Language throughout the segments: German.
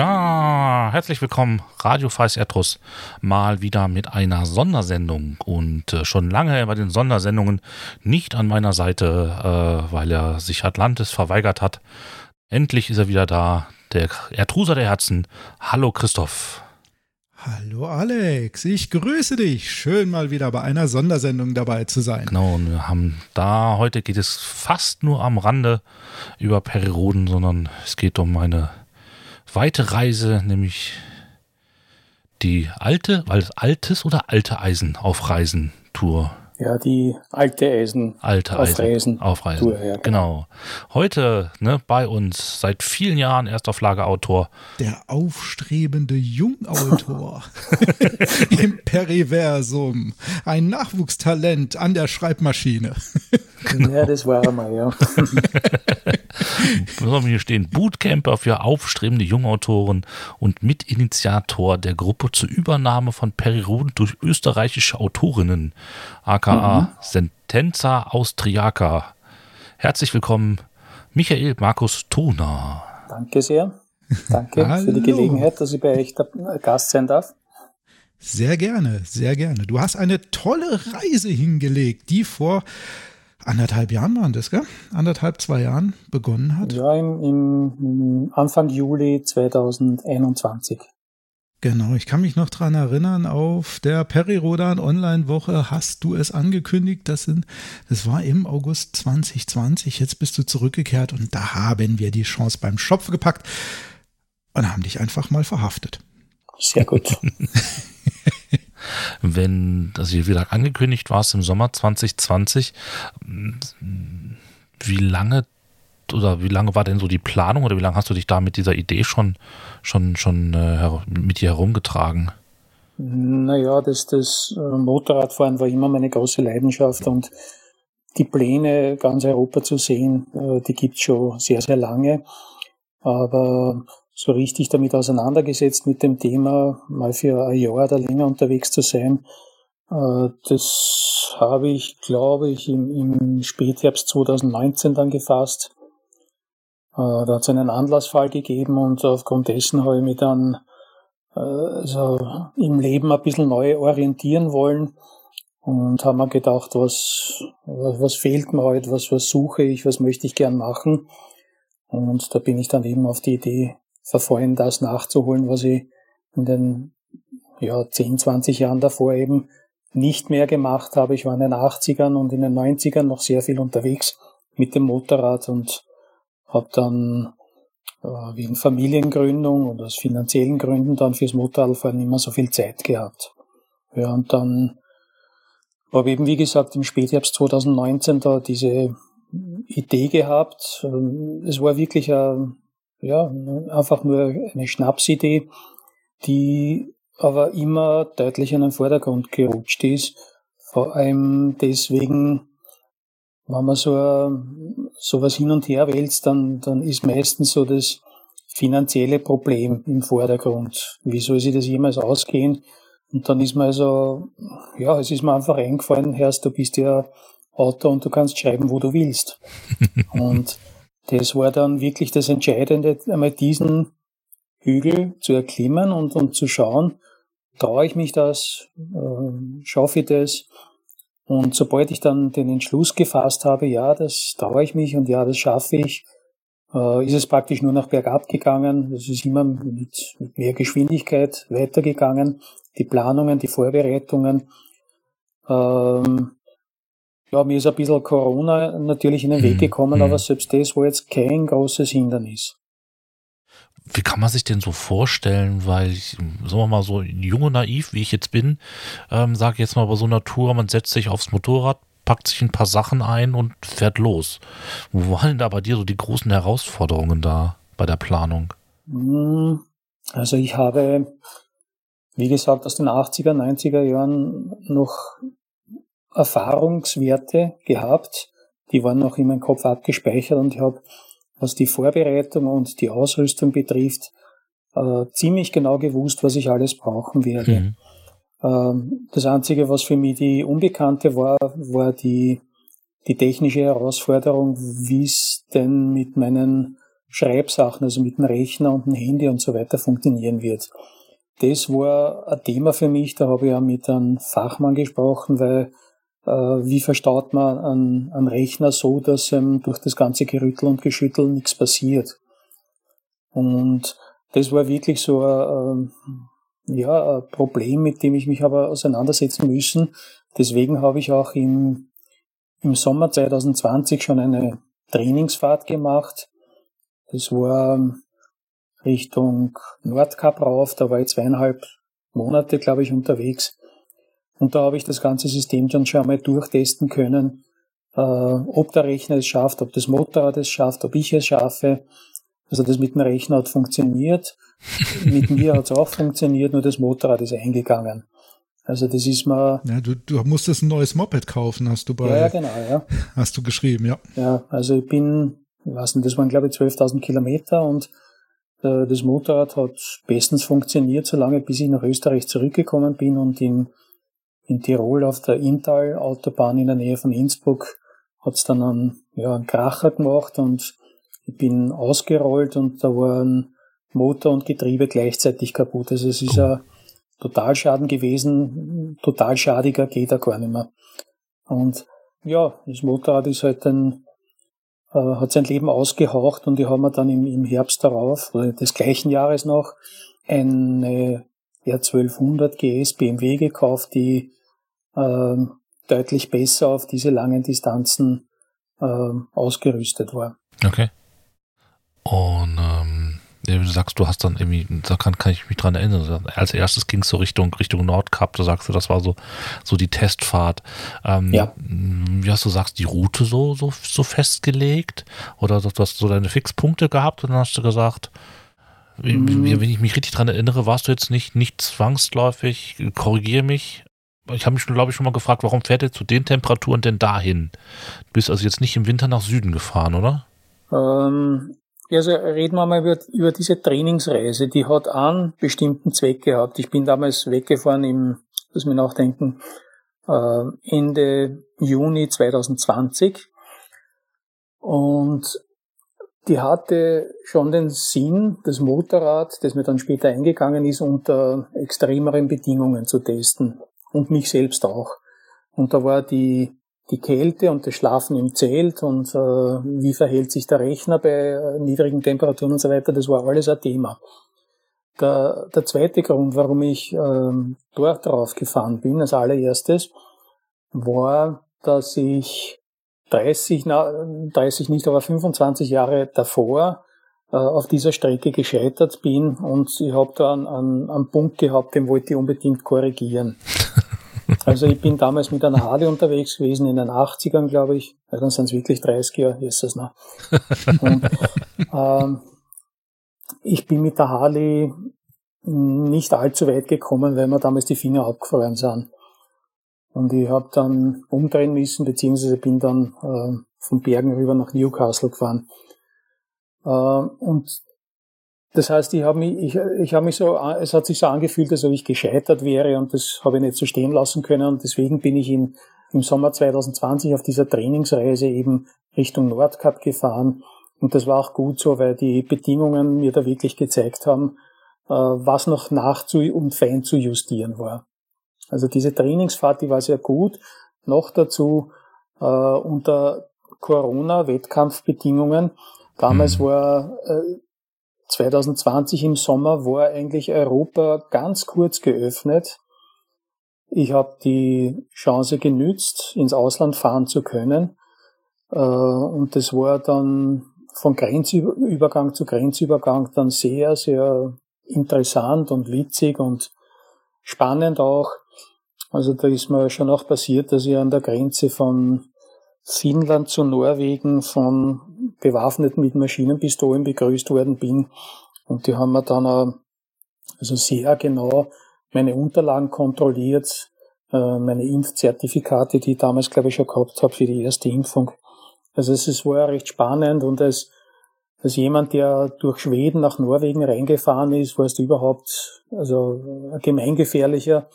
Ja, herzlich willkommen, Radio Freies Erdruss, mal wieder mit einer Sondersendung und äh, schon lange bei den Sondersendungen nicht an meiner Seite, äh, weil er sich Atlantis verweigert hat. Endlich ist er wieder da, der Erdruser der Herzen. Hallo Christoph. Hallo Alex, ich grüße dich. Schön mal wieder bei einer Sondersendung dabei zu sein. Genau, und wir haben da, heute geht es fast nur am Rande über Periroden, sondern es geht um eine weite Reise, nämlich die alte, weil es altes oder alte Eisen auf Reisen Tour. Ja, die alte Eisen. Alte auf Eisen. Auf Reisen. Tour, ja, genau. Heute ne, bei uns seit vielen Jahren Erstauflageautor. Der aufstrebende Jungautor im Periversum. Ein Nachwuchstalent an der Schreibmaschine. genau. Ja, das war er mal, ja. Was haben wir hier stehen? Bootcamper für aufstrebende Jungautoren und Mitinitiator der Gruppe zur Übernahme von Periroden durch österreichische Autorinnen, aka mhm. Sentenza Austriaca. Herzlich willkommen, Michael Markus Toner. Danke sehr. Danke für die Gelegenheit, dass ich bei euch Gast sein darf. Sehr gerne, sehr gerne. Du hast eine tolle Reise hingelegt, die vor anderthalb Jahren waren das, gell? Anderthalb, zwei Jahren begonnen hat. Ja, im, im Anfang Juli 2021. Genau, ich kann mich noch dran erinnern, auf der Perirodan Online-Woche hast du es angekündigt, das, sind, das war im August 2020, jetzt bist du zurückgekehrt und da haben wir die Chance beim Schopf gepackt und haben dich einfach mal verhaftet. Sehr gut. wenn das hier wieder angekündigt war, es im Sommer 2020. Wie lange oder wie lange war denn so die Planung oder wie lange hast du dich da mit dieser Idee schon, schon, schon äh, mit dir herumgetragen? Naja, das, das äh, Motorradfahren war immer meine große Leidenschaft und die Pläne, ganz Europa zu sehen, äh, die gibt es schon sehr, sehr lange. Aber so richtig damit auseinandergesetzt mit dem Thema, mal für ein Jahr oder länger unterwegs zu sein. Äh, das habe ich, glaube ich, im, im Spätherbst 2019 dann gefasst. Äh, da hat es einen Anlassfall gegeben und aufgrund dessen habe ich mich dann also im Leben ein bisschen neu orientieren wollen und habe mir gedacht, was, was fehlt mir heute, was, was suche ich, was möchte ich gern machen. Und da bin ich dann eben auf die Idee verfallen, das nachzuholen, was ich in den ja, 10, 20 Jahren davor eben nicht mehr gemacht habe. Ich war in den 80ern und in den 90ern noch sehr viel unterwegs mit dem Motorrad und habe dann äh, wegen Familiengründung und aus finanziellen Gründen dann fürs Motorradfahren nicht mehr so viel Zeit gehabt. Ja, und dann habe eben, wie gesagt, im Spätherbst 2019 da diese Idee gehabt. Ähm, es war wirklich ein ja, einfach nur eine Schnapsidee, die aber immer deutlich in den Vordergrund gerutscht ist. Vor allem deswegen, wenn man so sowas hin und her wälzt, dann, dann ist meistens so das finanzielle Problem im Vordergrund. Wie soll sich das jemals ausgehen? Und dann ist mir also, ja, es ist mir einfach eingefallen, Herrst, du bist ja Autor und du kannst schreiben, wo du willst. und das war dann wirklich das Entscheidende, einmal diesen Hügel zu erklimmen und, und zu schauen, traue ich mich das, äh, schaffe ich das. Und sobald ich dann den Entschluss gefasst habe, ja, das traue ich mich und ja, das schaffe ich, äh, ist es praktisch nur noch bergab gegangen. Das ist immer mit, mit mehr Geschwindigkeit weitergegangen. Die Planungen, die Vorbereitungen. Ähm, ja, mir ist ein bisschen Corona natürlich in den Weg mhm. gekommen, mhm. aber selbst das war jetzt kein großes Hindernis. Wie kann man sich denn so vorstellen, weil ich, sagen wir mal, so jung und naiv, wie ich jetzt bin, ähm, sage jetzt mal bei so einer Tour, man setzt sich aufs Motorrad, packt sich ein paar Sachen ein und fährt los. Wo waren denn da bei dir so die großen Herausforderungen da bei der Planung? Hm, also ich habe, wie gesagt, aus den 80er, 90er Jahren noch Erfahrungswerte gehabt, die waren noch in meinem Kopf abgespeichert und ich habe, was die Vorbereitung und die Ausrüstung betrifft, äh, ziemlich genau gewusst, was ich alles brauchen werde. Mhm. Ähm, das Einzige, was für mich die Unbekannte war, war die, die technische Herausforderung, wie es denn mit meinen Schreibsachen, also mit dem Rechner und dem Handy und so weiter funktionieren wird. Das war ein Thema für mich, da habe ich auch mit einem Fachmann gesprochen, weil wie verstaut man einen, einen Rechner so, dass ihm durch das ganze Gerüttel und Geschüttel nichts passiert. Und das war wirklich so ein, ja, ein Problem, mit dem ich mich aber auseinandersetzen müssen. Deswegen habe ich auch im, im Sommer 2020 schon eine Trainingsfahrt gemacht. Das war Richtung Nordkap rauf, da war ich zweieinhalb Monate, glaube ich, unterwegs. Und da habe ich das ganze System dann schon einmal durchtesten können, äh, ob der Rechner es schafft, ob das Motorrad es schafft, ob ich es schaffe. Also das mit dem Rechner hat funktioniert, mit mir hat es auch funktioniert, nur das Motorrad ist eingegangen. Also das ist mal. Ja, du, du musstest ein neues Moped kaufen, hast du bei. Ja, genau, ja. Hast du geschrieben, ja. Ja, also ich bin, ich weiß nicht, das waren glaube ich 12.000 Kilometer und äh, das Motorrad hat bestens funktioniert, solange bis ich nach Österreich zurückgekommen bin und in, in Tirol auf der Inntal-Autobahn in der Nähe von Innsbruck hat es dann einen, ja, einen Kracher gemacht und ich bin ausgerollt und da waren Motor und Getriebe gleichzeitig kaputt. Also es ist ein Totalschaden gewesen. Totalschadiger geht er gar nicht mehr. Und ja, das Motorrad ist halt ein, äh, hat sein Leben ausgehaucht und die haben wir dann im, im Herbst darauf, oder des gleichen Jahres noch, eine R1200 GS BMW gekauft, die äh, deutlich besser auf diese langen Distanzen äh, ausgerüstet war. Okay. Und ähm, du sagst, du hast dann irgendwie, da kann, kann ich mich dran erinnern, als erstes ging es so Richtung, Richtung Nordkap, da sagst du, das war so, so die Testfahrt. Ähm, ja. Wie hast du sagst, die Route so, so, so festgelegt? Oder du hast so deine Fixpunkte gehabt und dann hast du gesagt, mhm. wenn ich mich richtig dran erinnere, warst du jetzt nicht, nicht zwangsläufig, korrigiere mich, ich habe mich, glaube ich, schon mal gefragt, warum fährt ihr zu den Temperaturen denn dahin? Du bist also jetzt nicht im Winter nach Süden gefahren, oder? Ähm, also reden wir mal über, über diese Trainingsreise. Die hat einen bestimmten Zweck gehabt. Ich bin damals weggefahren im, muss mir nachdenken, äh, Ende Juni 2020. Und die hatte schon den Sinn, das Motorrad, das mir dann später eingegangen ist, unter extremeren Bedingungen zu testen. Und mich selbst auch. Und da war die die Kälte und das Schlafen im Zelt und äh, wie verhält sich der Rechner bei äh, niedrigen Temperaturen und so weiter, das war alles ein Thema. Der, der zweite Grund, warum ich ähm, dort drauf gefahren bin, als allererstes, war, dass ich 30, na, 30 nicht, aber 25 Jahre davor auf dieser Strecke gescheitert bin und ich habe da einen, einen, einen Punkt gehabt, den wollte ich unbedingt korrigieren. Also ich bin damals mit einer Harley unterwegs gewesen, in den 80ern, glaube ich. Ja, dann sind es wirklich 30 Jahre, ist es noch. Und, ähm, ich bin mit der Harley nicht allzu weit gekommen, weil mir damals die Finger abgefroren sind. Und ich habe dann umdrehen müssen, beziehungsweise bin dann äh, von Bergen rüber nach Newcastle gefahren. Äh, und das heißt, ich habe mich, ich, ich habe mich so, es hat sich so angefühlt, als ob ich gescheitert wäre und das habe ich nicht so stehen lassen können und deswegen bin ich im, im Sommer 2020 auf dieser Trainingsreise eben Richtung Nordkap gefahren und das war auch gut so, weil die Bedingungen mir da wirklich gezeigt haben, äh, was noch nachzu und fein zu justieren war. Also diese Trainingsfahrt, die war sehr gut. Noch dazu äh, unter Corona-Wettkampfbedingungen. Damals mhm. war äh, 2020 im Sommer war eigentlich Europa ganz kurz geöffnet. Ich habe die Chance genützt, ins Ausland fahren zu können. Äh, und das war dann von Grenzübergang zu Grenzübergang dann sehr, sehr interessant und witzig und spannend auch. Also da ist mir schon auch passiert, dass ich an der Grenze von Finnland zu Norwegen von Bewaffneten mit Maschinenpistolen begrüßt worden bin. Und die haben mir dann auch, also sehr genau meine Unterlagen kontrolliert, äh, meine Impfzertifikate, die ich damals, glaube ich, schon gehabt habe für die erste Impfung. Also es war recht spannend und als, als jemand, der durch Schweden nach Norwegen reingefahren ist, war es überhaupt also gemeingefährlicher,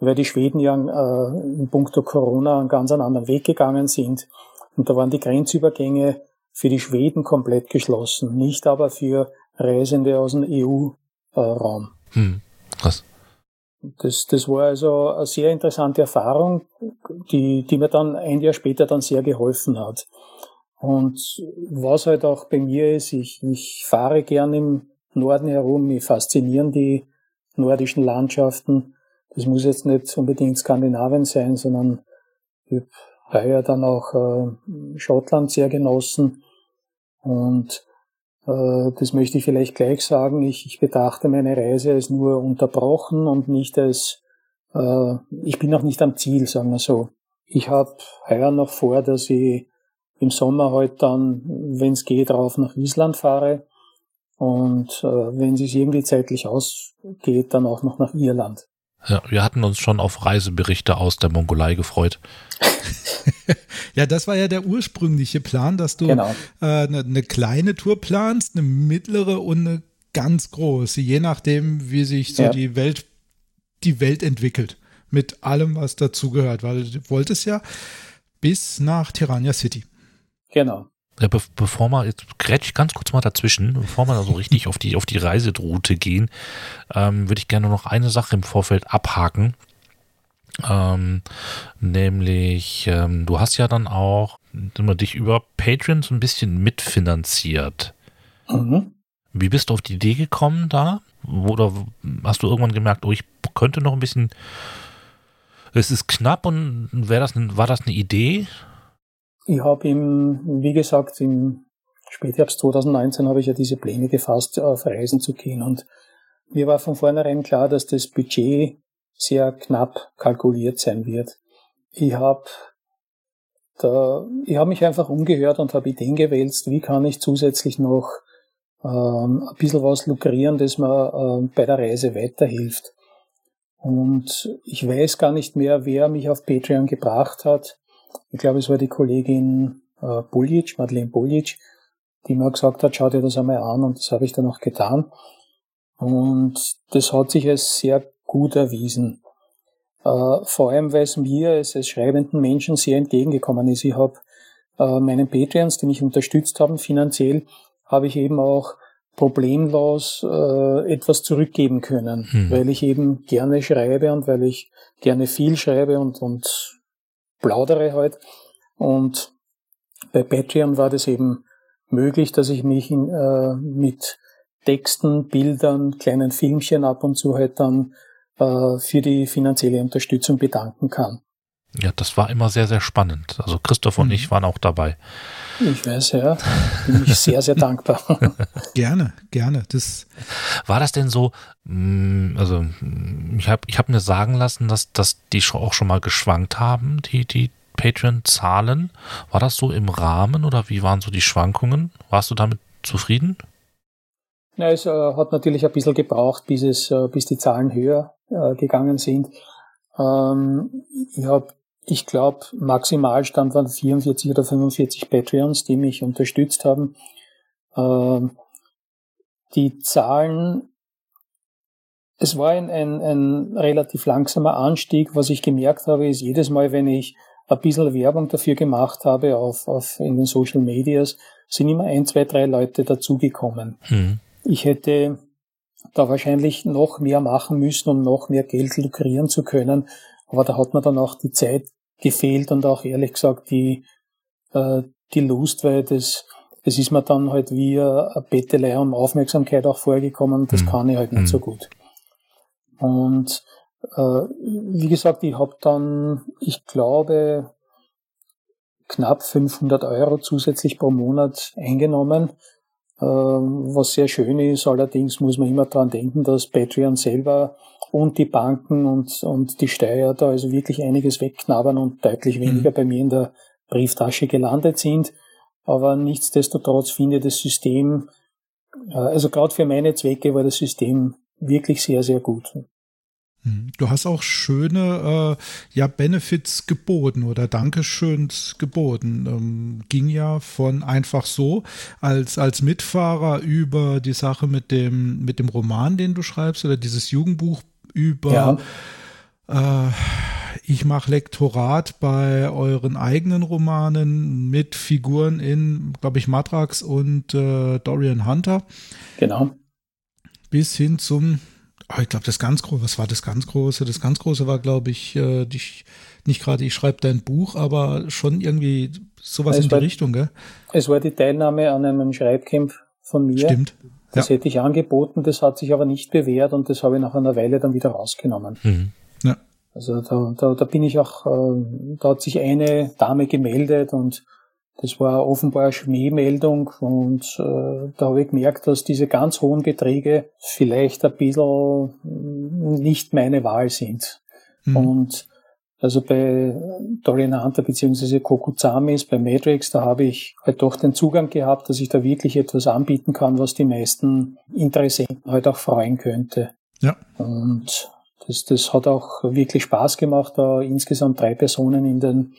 weil die Schweden ja äh, in puncto Corona einen ganz anderen Weg gegangen sind. Und da waren die Grenzübergänge für die Schweden komplett geschlossen, nicht aber für Reisende aus dem EU-Raum. Hm, krass. Das, das war also eine sehr interessante Erfahrung, die, die mir dann ein Jahr später dann sehr geholfen hat. Und was halt auch bei mir ist, ich, ich fahre gern im Norden herum, mich faszinieren die nordischen Landschaften. Das muss jetzt nicht unbedingt Skandinavien sein, sondern ich heuer dann auch äh, Schottland sehr genossen. Und äh, das möchte ich vielleicht gleich sagen. Ich, ich betrachte meine Reise als nur unterbrochen und nicht als, äh, ich bin noch nicht am Ziel, sagen wir so. Ich habe heuer noch vor, dass ich im Sommer halt dann, wenn es geht, rauf nach Island fahre und äh, wenn es irgendwie zeitlich ausgeht, dann auch noch nach Irland. Ja, wir hatten uns schon auf Reiseberichte aus der Mongolei gefreut. ja, das war ja der ursprüngliche Plan, dass du genau. äh, eine, eine kleine Tour planst, eine mittlere und eine ganz große, je nachdem, wie sich so ja. die Welt die Welt entwickelt mit allem, was dazugehört, weil du wolltest ja bis nach Tirania City. Genau. Ja, be bevor wir, jetzt grätsch ich ganz kurz mal dazwischen, bevor wir da so richtig auf die, auf die Reiseroute gehen, ähm, würde ich gerne noch eine Sache im Vorfeld abhaken. Ähm, nämlich, ähm, du hast ja dann auch immer dich über Patreon so ein bisschen mitfinanziert. Mhm. Wie bist du auf die Idee gekommen da? Oder hast du irgendwann gemerkt, oh, ich könnte noch ein bisschen, es ist knapp und wäre das, war das eine Idee? Ich habe im, wie gesagt, im Spätherbst 2019 habe ich ja diese Pläne gefasst, auf Reisen zu gehen und mir war von vornherein klar, dass das Budget sehr knapp kalkuliert sein wird. Ich habe da, ich habe mich einfach umgehört und habe Ideen gewälzt, wie kann ich zusätzlich noch ähm, ein bisschen was lukrieren, das mir ähm, bei der Reise weiterhilft. Und ich weiß gar nicht mehr, wer mich auf Patreon gebracht hat. Ich glaube, es war die Kollegin äh, Buljic, Madeleine Buljic, die mir gesagt hat, schau dir das einmal an und das habe ich dann auch getan. Und das hat sich als sehr gut erwiesen. Äh, vor allem, weil es mir als, als schreibenden Menschen sehr entgegengekommen ist. Ich habe äh, meinen Patreons, die mich unterstützt haben finanziell, habe ich eben auch problemlos äh, etwas zurückgeben können, hm. weil ich eben gerne schreibe und weil ich gerne viel schreibe und, und plaudere halt. Und bei Patreon war das eben möglich, dass ich mich in, äh, mit Texten, Bildern, kleinen Filmchen ab und zu halt dann äh, für die finanzielle Unterstützung bedanken kann. Ja, das war immer sehr, sehr spannend. Also Christoph und mhm. ich waren auch dabei. Ich weiß, ja. Bin ich sehr, sehr dankbar. gerne, gerne. Das war das denn so, mm, also ich habe ich hab mir sagen lassen, dass, dass die auch schon mal geschwankt haben, die, die Patreon-Zahlen. War das so im Rahmen oder wie waren so die Schwankungen? Warst du damit zufrieden? Ja, es äh, hat natürlich ein bisschen gebraucht, bis es, äh, bis die Zahlen höher äh, gegangen sind. Ähm, ich habe, ich glaube, Maximalstand waren 44 oder 45 Patreons, die mich unterstützt haben. Ähm, die Zahlen, es war ein, ein, ein relativ langsamer Anstieg. Was ich gemerkt habe, ist jedes Mal, wenn ich ein bisschen Werbung dafür gemacht habe auf, auf in den Social Medias, sind immer ein, zwei, drei Leute dazugekommen. Mhm. Ich hätte da wahrscheinlich noch mehr machen müssen, um noch mehr Geld lukrieren zu können. Aber da hat mir dann auch die Zeit gefehlt und auch ehrlich gesagt die, äh, die Lust, weil das, das ist mir dann halt wie eine Bettelei um Aufmerksamkeit auch vorgekommen das mhm. kann ich halt nicht mhm. so gut. Und äh, wie gesagt, ich habe dann, ich glaube, knapp 500 Euro zusätzlich pro Monat eingenommen was sehr schön ist. Allerdings muss man immer dran denken, dass Patreon selber und die Banken und, und die Steuer da also wirklich einiges wegknabbern und deutlich mhm. weniger mhm. bei mir in der Brieftasche gelandet sind. Aber nichtsdestotrotz finde ich das System, äh, also gerade für meine Zwecke war das System wirklich sehr, sehr gut. Hm. Du hast auch schöne äh, ja, Benefits geboten oder Dankeschöns geboten. Ähm, ging ja von einfach so als, als Mitfahrer über die Sache mit dem, mit dem Roman, den du schreibst, oder dieses Jugendbuch über ja. äh, ich mache Lektorat bei euren eigenen Romanen mit Figuren in, glaube ich, Matrax und äh, Dorian Hunter. Genau. Bis hin zum, oh, ich glaube, das ganz große, was war das ganz große? Das ganz große war, glaube ich, äh, die, nicht gerade, ich schreibe dein Buch, aber schon irgendwie sowas es in die Richtung, gell? Es war die Teilnahme an einem Schreibcamp von mir. Stimmt. Das ja. hätte ich angeboten, das hat sich aber nicht bewährt und das habe ich nach einer Weile dann wieder rausgenommen. Mhm. Ja. Also da, da, da bin ich auch, äh, da hat sich eine Dame gemeldet und das war offenbar eine Schmähmeldung und äh, da habe ich gemerkt, dass diese ganz hohen Beträge vielleicht ein bisschen nicht meine Wahl sind. Mhm. Und also bei Dorian Hunter bzw. Kokuzamis, bei Matrix, da habe ich halt doch den Zugang gehabt, dass ich da wirklich etwas anbieten kann, was die meisten Interessenten halt auch freuen könnte. Ja. Und das, das hat auch wirklich Spaß gemacht, da insgesamt drei Personen in den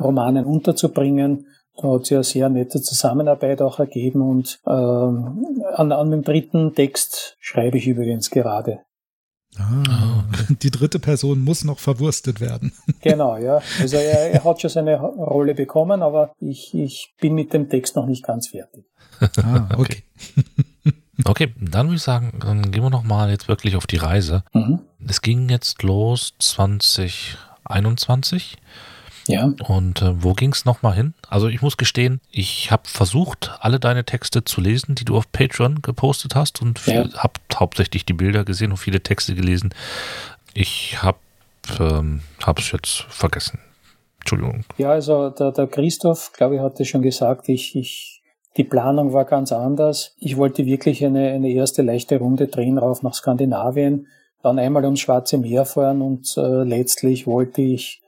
Romanen unterzubringen. Da hat sich eine sehr nette Zusammenarbeit auch ergeben und ähm, an, an dem dritten Text schreibe ich übrigens gerade. Ah, okay. Die dritte Person muss noch verwurstet werden. Genau, ja. Also er, er, hat schon seine Rolle bekommen, aber ich, ich bin mit dem Text noch nicht ganz fertig. Ah, okay. Okay, dann würde ich sagen, dann gehen wir noch mal jetzt wirklich auf die Reise. Mhm. Es ging jetzt los 2021. Ja. Und äh, wo ging es nochmal hin? Also ich muss gestehen, ich habe versucht, alle deine Texte zu lesen, die du auf Patreon gepostet hast und ja. habe hauptsächlich die Bilder gesehen und viele Texte gelesen. Ich habe ähm, es jetzt vergessen. Entschuldigung. Ja, also der, der Christoph, glaube ich, hatte schon gesagt, ich, ich, die Planung war ganz anders. Ich wollte wirklich eine, eine erste leichte Runde drehen rauf nach Skandinavien, dann einmal ums Schwarze Meer fahren und äh, letztlich wollte ich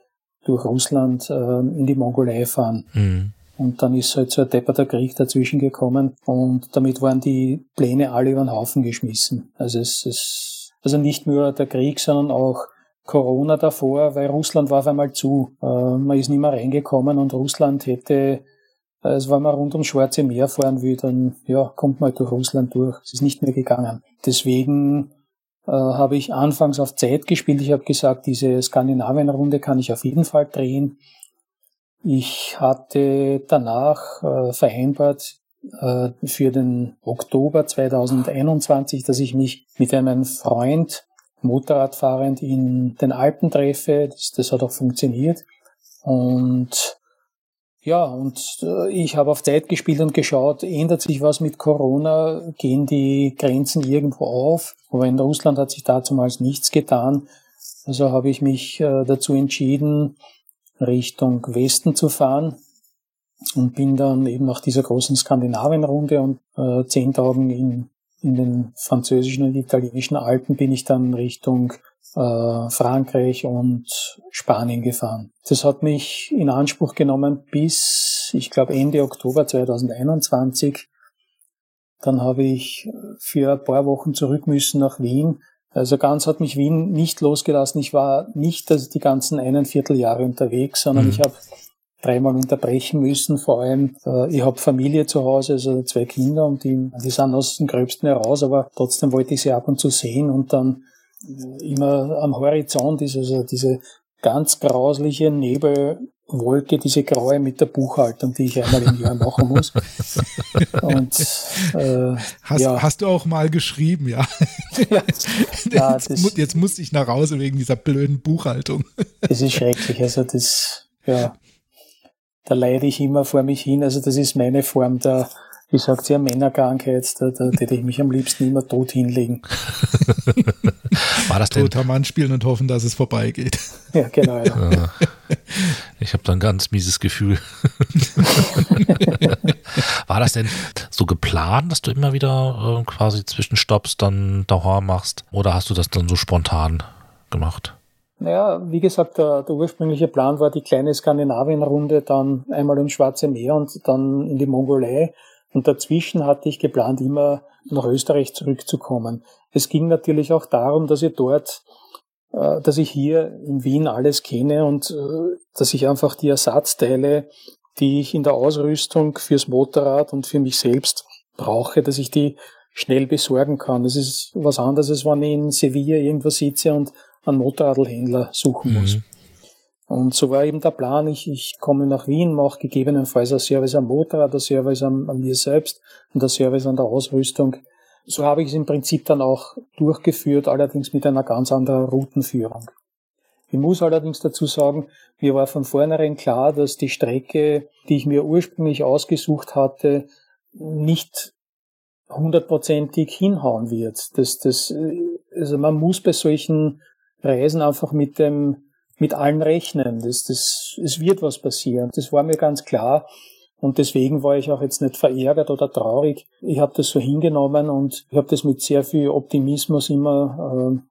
durch Russland äh, in die Mongolei fahren. Mhm. Und dann ist halt so ein depperter Krieg dazwischen gekommen und damit waren die Pläne alle über den Haufen geschmissen. Also es ist also nicht nur der Krieg, sondern auch Corona davor, weil Russland war auf einmal zu. Äh, man ist nicht mehr reingekommen und Russland hätte, äh, also wenn man rund ums Schwarze Meer fahren will, dann ja, kommt man halt durch Russland durch. Es ist nicht mehr gegangen. Deswegen äh, habe ich anfangs auf Zeit gespielt. Ich habe gesagt, diese Skandinavien-Runde kann ich auf jeden Fall drehen. Ich hatte danach äh, vereinbart äh, für den Oktober 2021, dass ich mich mit einem Freund Motorradfahrend in den Alpen treffe. Das, das hat auch funktioniert. Und ja, und äh, ich habe auf Zeit gespielt und geschaut, ändert sich was mit Corona, gehen die Grenzen irgendwo auf, aber in Russland hat sich dazumals nichts getan. Also habe ich mich äh, dazu entschieden, Richtung Westen zu fahren und bin dann eben nach dieser großen Skandinavien-Runde und äh, zehn Tagen in, in den französischen und italienischen Alpen bin ich dann Richtung äh, Frankreich und Spanien gefahren. Das hat mich in Anspruch genommen bis, ich glaube, Ende Oktober 2021. Dann habe ich für ein paar Wochen zurück müssen nach Wien. Also ganz hat mich Wien nicht losgelassen. Ich war nicht also die ganzen einen Vierteljahre unterwegs, sondern mhm. ich habe dreimal unterbrechen müssen. Vor allem, äh, ich habe Familie zu Hause, also zwei Kinder und die, die sind aus dem Gröbsten heraus, aber trotzdem wollte ich sie ab und zu sehen und dann immer am Horizont ist also diese ganz grausliche Nebelwolke, diese graue mit der Buchhaltung, die ich einmal im Jahr machen muss. Und, äh, hast, ja. hast du auch mal geschrieben, ja. ja, ja jetzt, jetzt musste ich nach Hause wegen dieser blöden Buchhaltung. Das ist schrecklich. Also das, ja, da leide ich immer vor mich hin. Also das ist meine Form der wie sagt sie, eine Männerkrankheit, da, da hätte ich mich am liebsten immer tot hinlegen. War das denn? Toter Mann spielen und hoffen, dass es vorbeigeht. Ja, genau. Ja. Ich habe da ein ganz mieses Gefühl. War das denn so geplant, dass du immer wieder äh, quasi Zwischenstopps dann daheim machst? Oder hast du das dann so spontan gemacht? Naja, wie gesagt, der, der ursprüngliche Plan war die kleine Skandinavien-Runde, dann einmal ins Schwarze Meer und dann in die Mongolei. Und dazwischen hatte ich geplant, immer nach Österreich zurückzukommen. Es ging natürlich auch darum, dass ich dort, äh, dass ich hier in Wien alles kenne und äh, dass ich einfach die Ersatzteile, die ich in der Ausrüstung fürs Motorrad und für mich selbst brauche, dass ich die schnell besorgen kann. Das ist was anderes, als wenn ich in Sevilla irgendwo sitze und einen Motorradhändler suchen muss. Mhm. Und so war eben der Plan, ich, ich komme nach Wien, mache gegebenenfalls ein Service am Motorrad, ein Service an, an mir selbst und ein Service an der Ausrüstung. So habe ich es im Prinzip dann auch durchgeführt, allerdings mit einer ganz anderen Routenführung. Ich muss allerdings dazu sagen, mir war von vornherein klar, dass die Strecke, die ich mir ursprünglich ausgesucht hatte, nicht hundertprozentig hinhauen wird. Das, das, also man muss bei solchen Reisen einfach mit dem mit allen rechnen. Das, das, es wird was passieren. Das war mir ganz klar. Und deswegen war ich auch jetzt nicht verärgert oder traurig. Ich habe das so hingenommen und ich habe das mit sehr viel Optimismus immer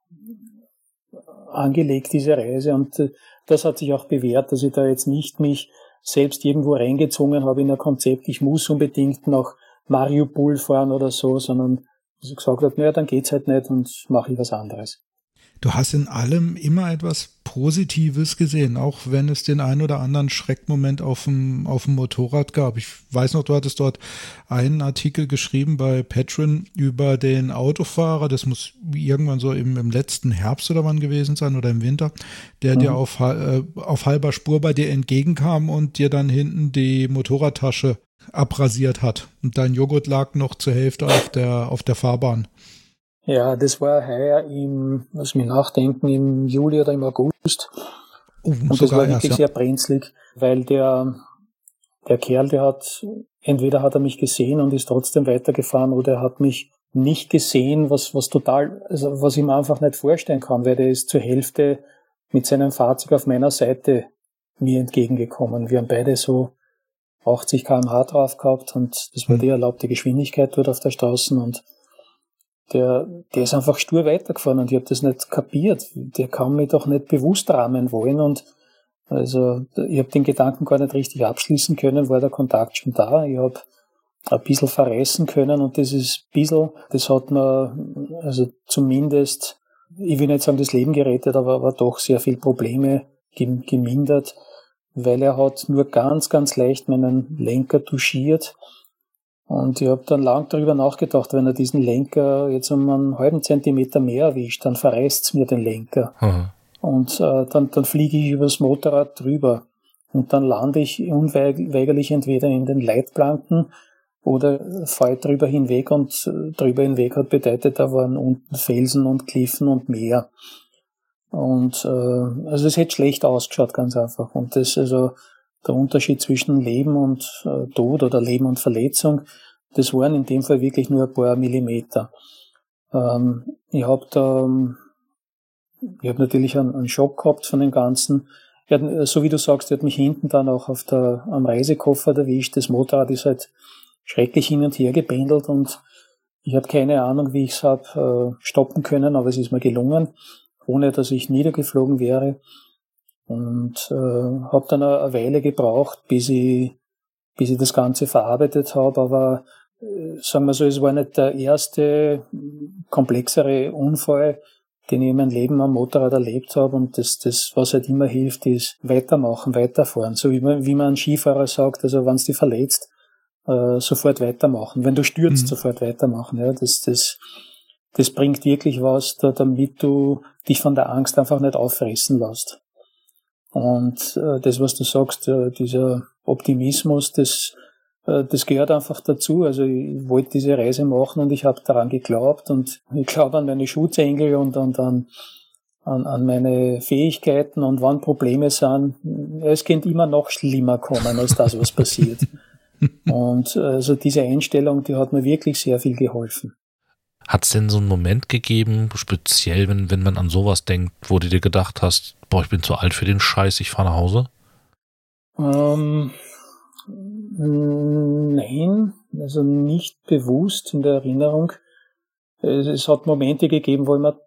äh, angelegt, diese Reise. Und äh, das hat sich auch bewährt, dass ich da jetzt nicht mich selbst irgendwo reingezwungen habe in ein Konzept, ich muss unbedingt nach Mariupol fahren oder so, sondern dass ich gesagt habe, naja, dann geht's halt nicht und mache ich was anderes du hast in allem immer etwas Positives gesehen, auch wenn es den einen oder anderen Schreckmoment auf dem, auf dem Motorrad gab. Ich weiß noch, du hattest dort einen Artikel geschrieben bei Patreon über den Autofahrer, das muss irgendwann so im, im letzten Herbst oder wann gewesen sein oder im Winter, der mhm. dir auf, äh, auf halber Spur bei dir entgegenkam und dir dann hinten die Motorradtasche abrasiert hat. Und dein Joghurt lag noch zur Hälfte auf der, auf der Fahrbahn. Ja, das war heuer im, lass mich nachdenken, im Juli oder im August. Oh, und das war wirklich ja. sehr brenzlig, weil der, der Kerl, der hat, entweder hat er mich gesehen und ist trotzdem weitergefahren oder er hat mich nicht gesehen, was, was total, also was ich mir einfach nicht vorstellen kann, weil der ist zur Hälfte mit seinem Fahrzeug auf meiner Seite mir entgegengekommen. Wir haben beide so 80 kmh drauf gehabt und das war hm. die erlaubte Geschwindigkeit dort auf der Straße und der, der ist einfach stur weitergefahren und ich habe das nicht kapiert. Der kann mich doch nicht bewusst rahmen wollen und also ich habe den Gedanken gar nicht richtig abschließen können, war der Kontakt schon da. Ich habe ein bisschen verreißen können und das ist ein bisschen, das hat mir also zumindest, ich will nicht sagen das Leben gerettet, aber, aber doch sehr viel Probleme gemindert, weil er hat nur ganz, ganz leicht meinen Lenker touchiert und ich habe dann lang darüber nachgedacht, wenn er diesen Lenker jetzt um einen halben Zentimeter mehr erwischt, dann verreißt's mir den Lenker. Mhm. Und äh, dann, dann fliege ich übers Motorrad drüber. Und dann lande ich unweigerlich entweder in den Leitplanken oder falle drüber hinweg und äh, drüber hinweg hat bedeutet, da waren unten Felsen und Kliffen und Meer. Und äh, also es hätte schlecht ausgeschaut, ganz einfach. Und das also der Unterschied zwischen Leben und äh, Tod oder Leben und Verletzung, das waren in dem Fall wirklich nur ein paar Millimeter. Ähm, ich habe da, ich habe natürlich einen, einen, Schock gehabt von dem Ganzen. Hat, so wie du sagst, er hat mich hinten dann auch auf der, am Reisekoffer erwischt. Das Motorrad ist halt schrecklich hin und her gependelt und ich habe keine Ahnung, wie ich es habe äh, stoppen können, aber es ist mir gelungen, ohne dass ich niedergeflogen wäre. Und äh, habe dann eine Weile gebraucht, bis ich, bis ich das Ganze verarbeitet habe. Aber äh, sagen wir so, es war nicht der erste komplexere Unfall, den ich in meinem Leben am Motorrad erlebt habe. Und das, das was halt immer hilft, ist weitermachen, weiterfahren. So wie man, wie man ein Skifahrer sagt, also wenn es dich verletzt, äh, sofort weitermachen. Wenn du stürzt, mhm. sofort weitermachen. Ja, das, das, das bringt wirklich was, da, damit du dich von der Angst einfach nicht auffressen lässt. Und äh, das, was du sagst, äh, dieser Optimismus, das, äh, das gehört einfach dazu. Also ich wollte diese Reise machen und ich habe daran geglaubt und ich glaube an meine Schutzengel und, und an, an, an meine Fähigkeiten und wann Probleme sind. Es könnte immer noch schlimmer kommen als das, was passiert. Und also diese Einstellung, die hat mir wirklich sehr viel geholfen. Hat es denn so einen Moment gegeben, speziell wenn, wenn man an sowas denkt, wo du dir gedacht hast, boah, ich bin zu alt für den Scheiß, ich fahre nach Hause? Ähm, nein, also nicht bewusst in der Erinnerung. Es, es, hat Momente gegeben, wo ich mir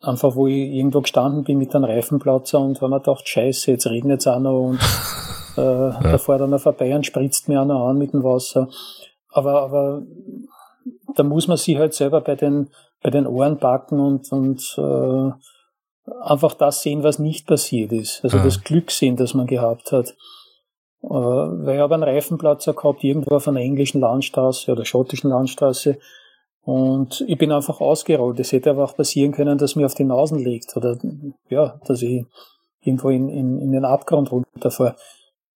einfach, wo ich irgendwo gestanden bin mit einem Reifenplatzer und habe mir gedacht, scheiße, jetzt regnet es auch noch und äh, ja. da fährt einer vorbei und spritzt mir einer an mit dem Wasser. Aber, aber da muss man sich halt selber bei den, bei den Ohren packen und, und äh, einfach das sehen, was nicht passiert ist. Also mhm. das Glück sehen, das man gehabt hat. Äh, weil ich habe einen Reifenplatzer gehabt, irgendwo auf einer englischen Landstraße oder schottischen Landstraße. Und ich bin einfach ausgerollt. Es hätte aber auch passieren können, dass mir auf die Nasen liegt oder ja, dass ich irgendwo in, in, in den Abgrund runterfahre.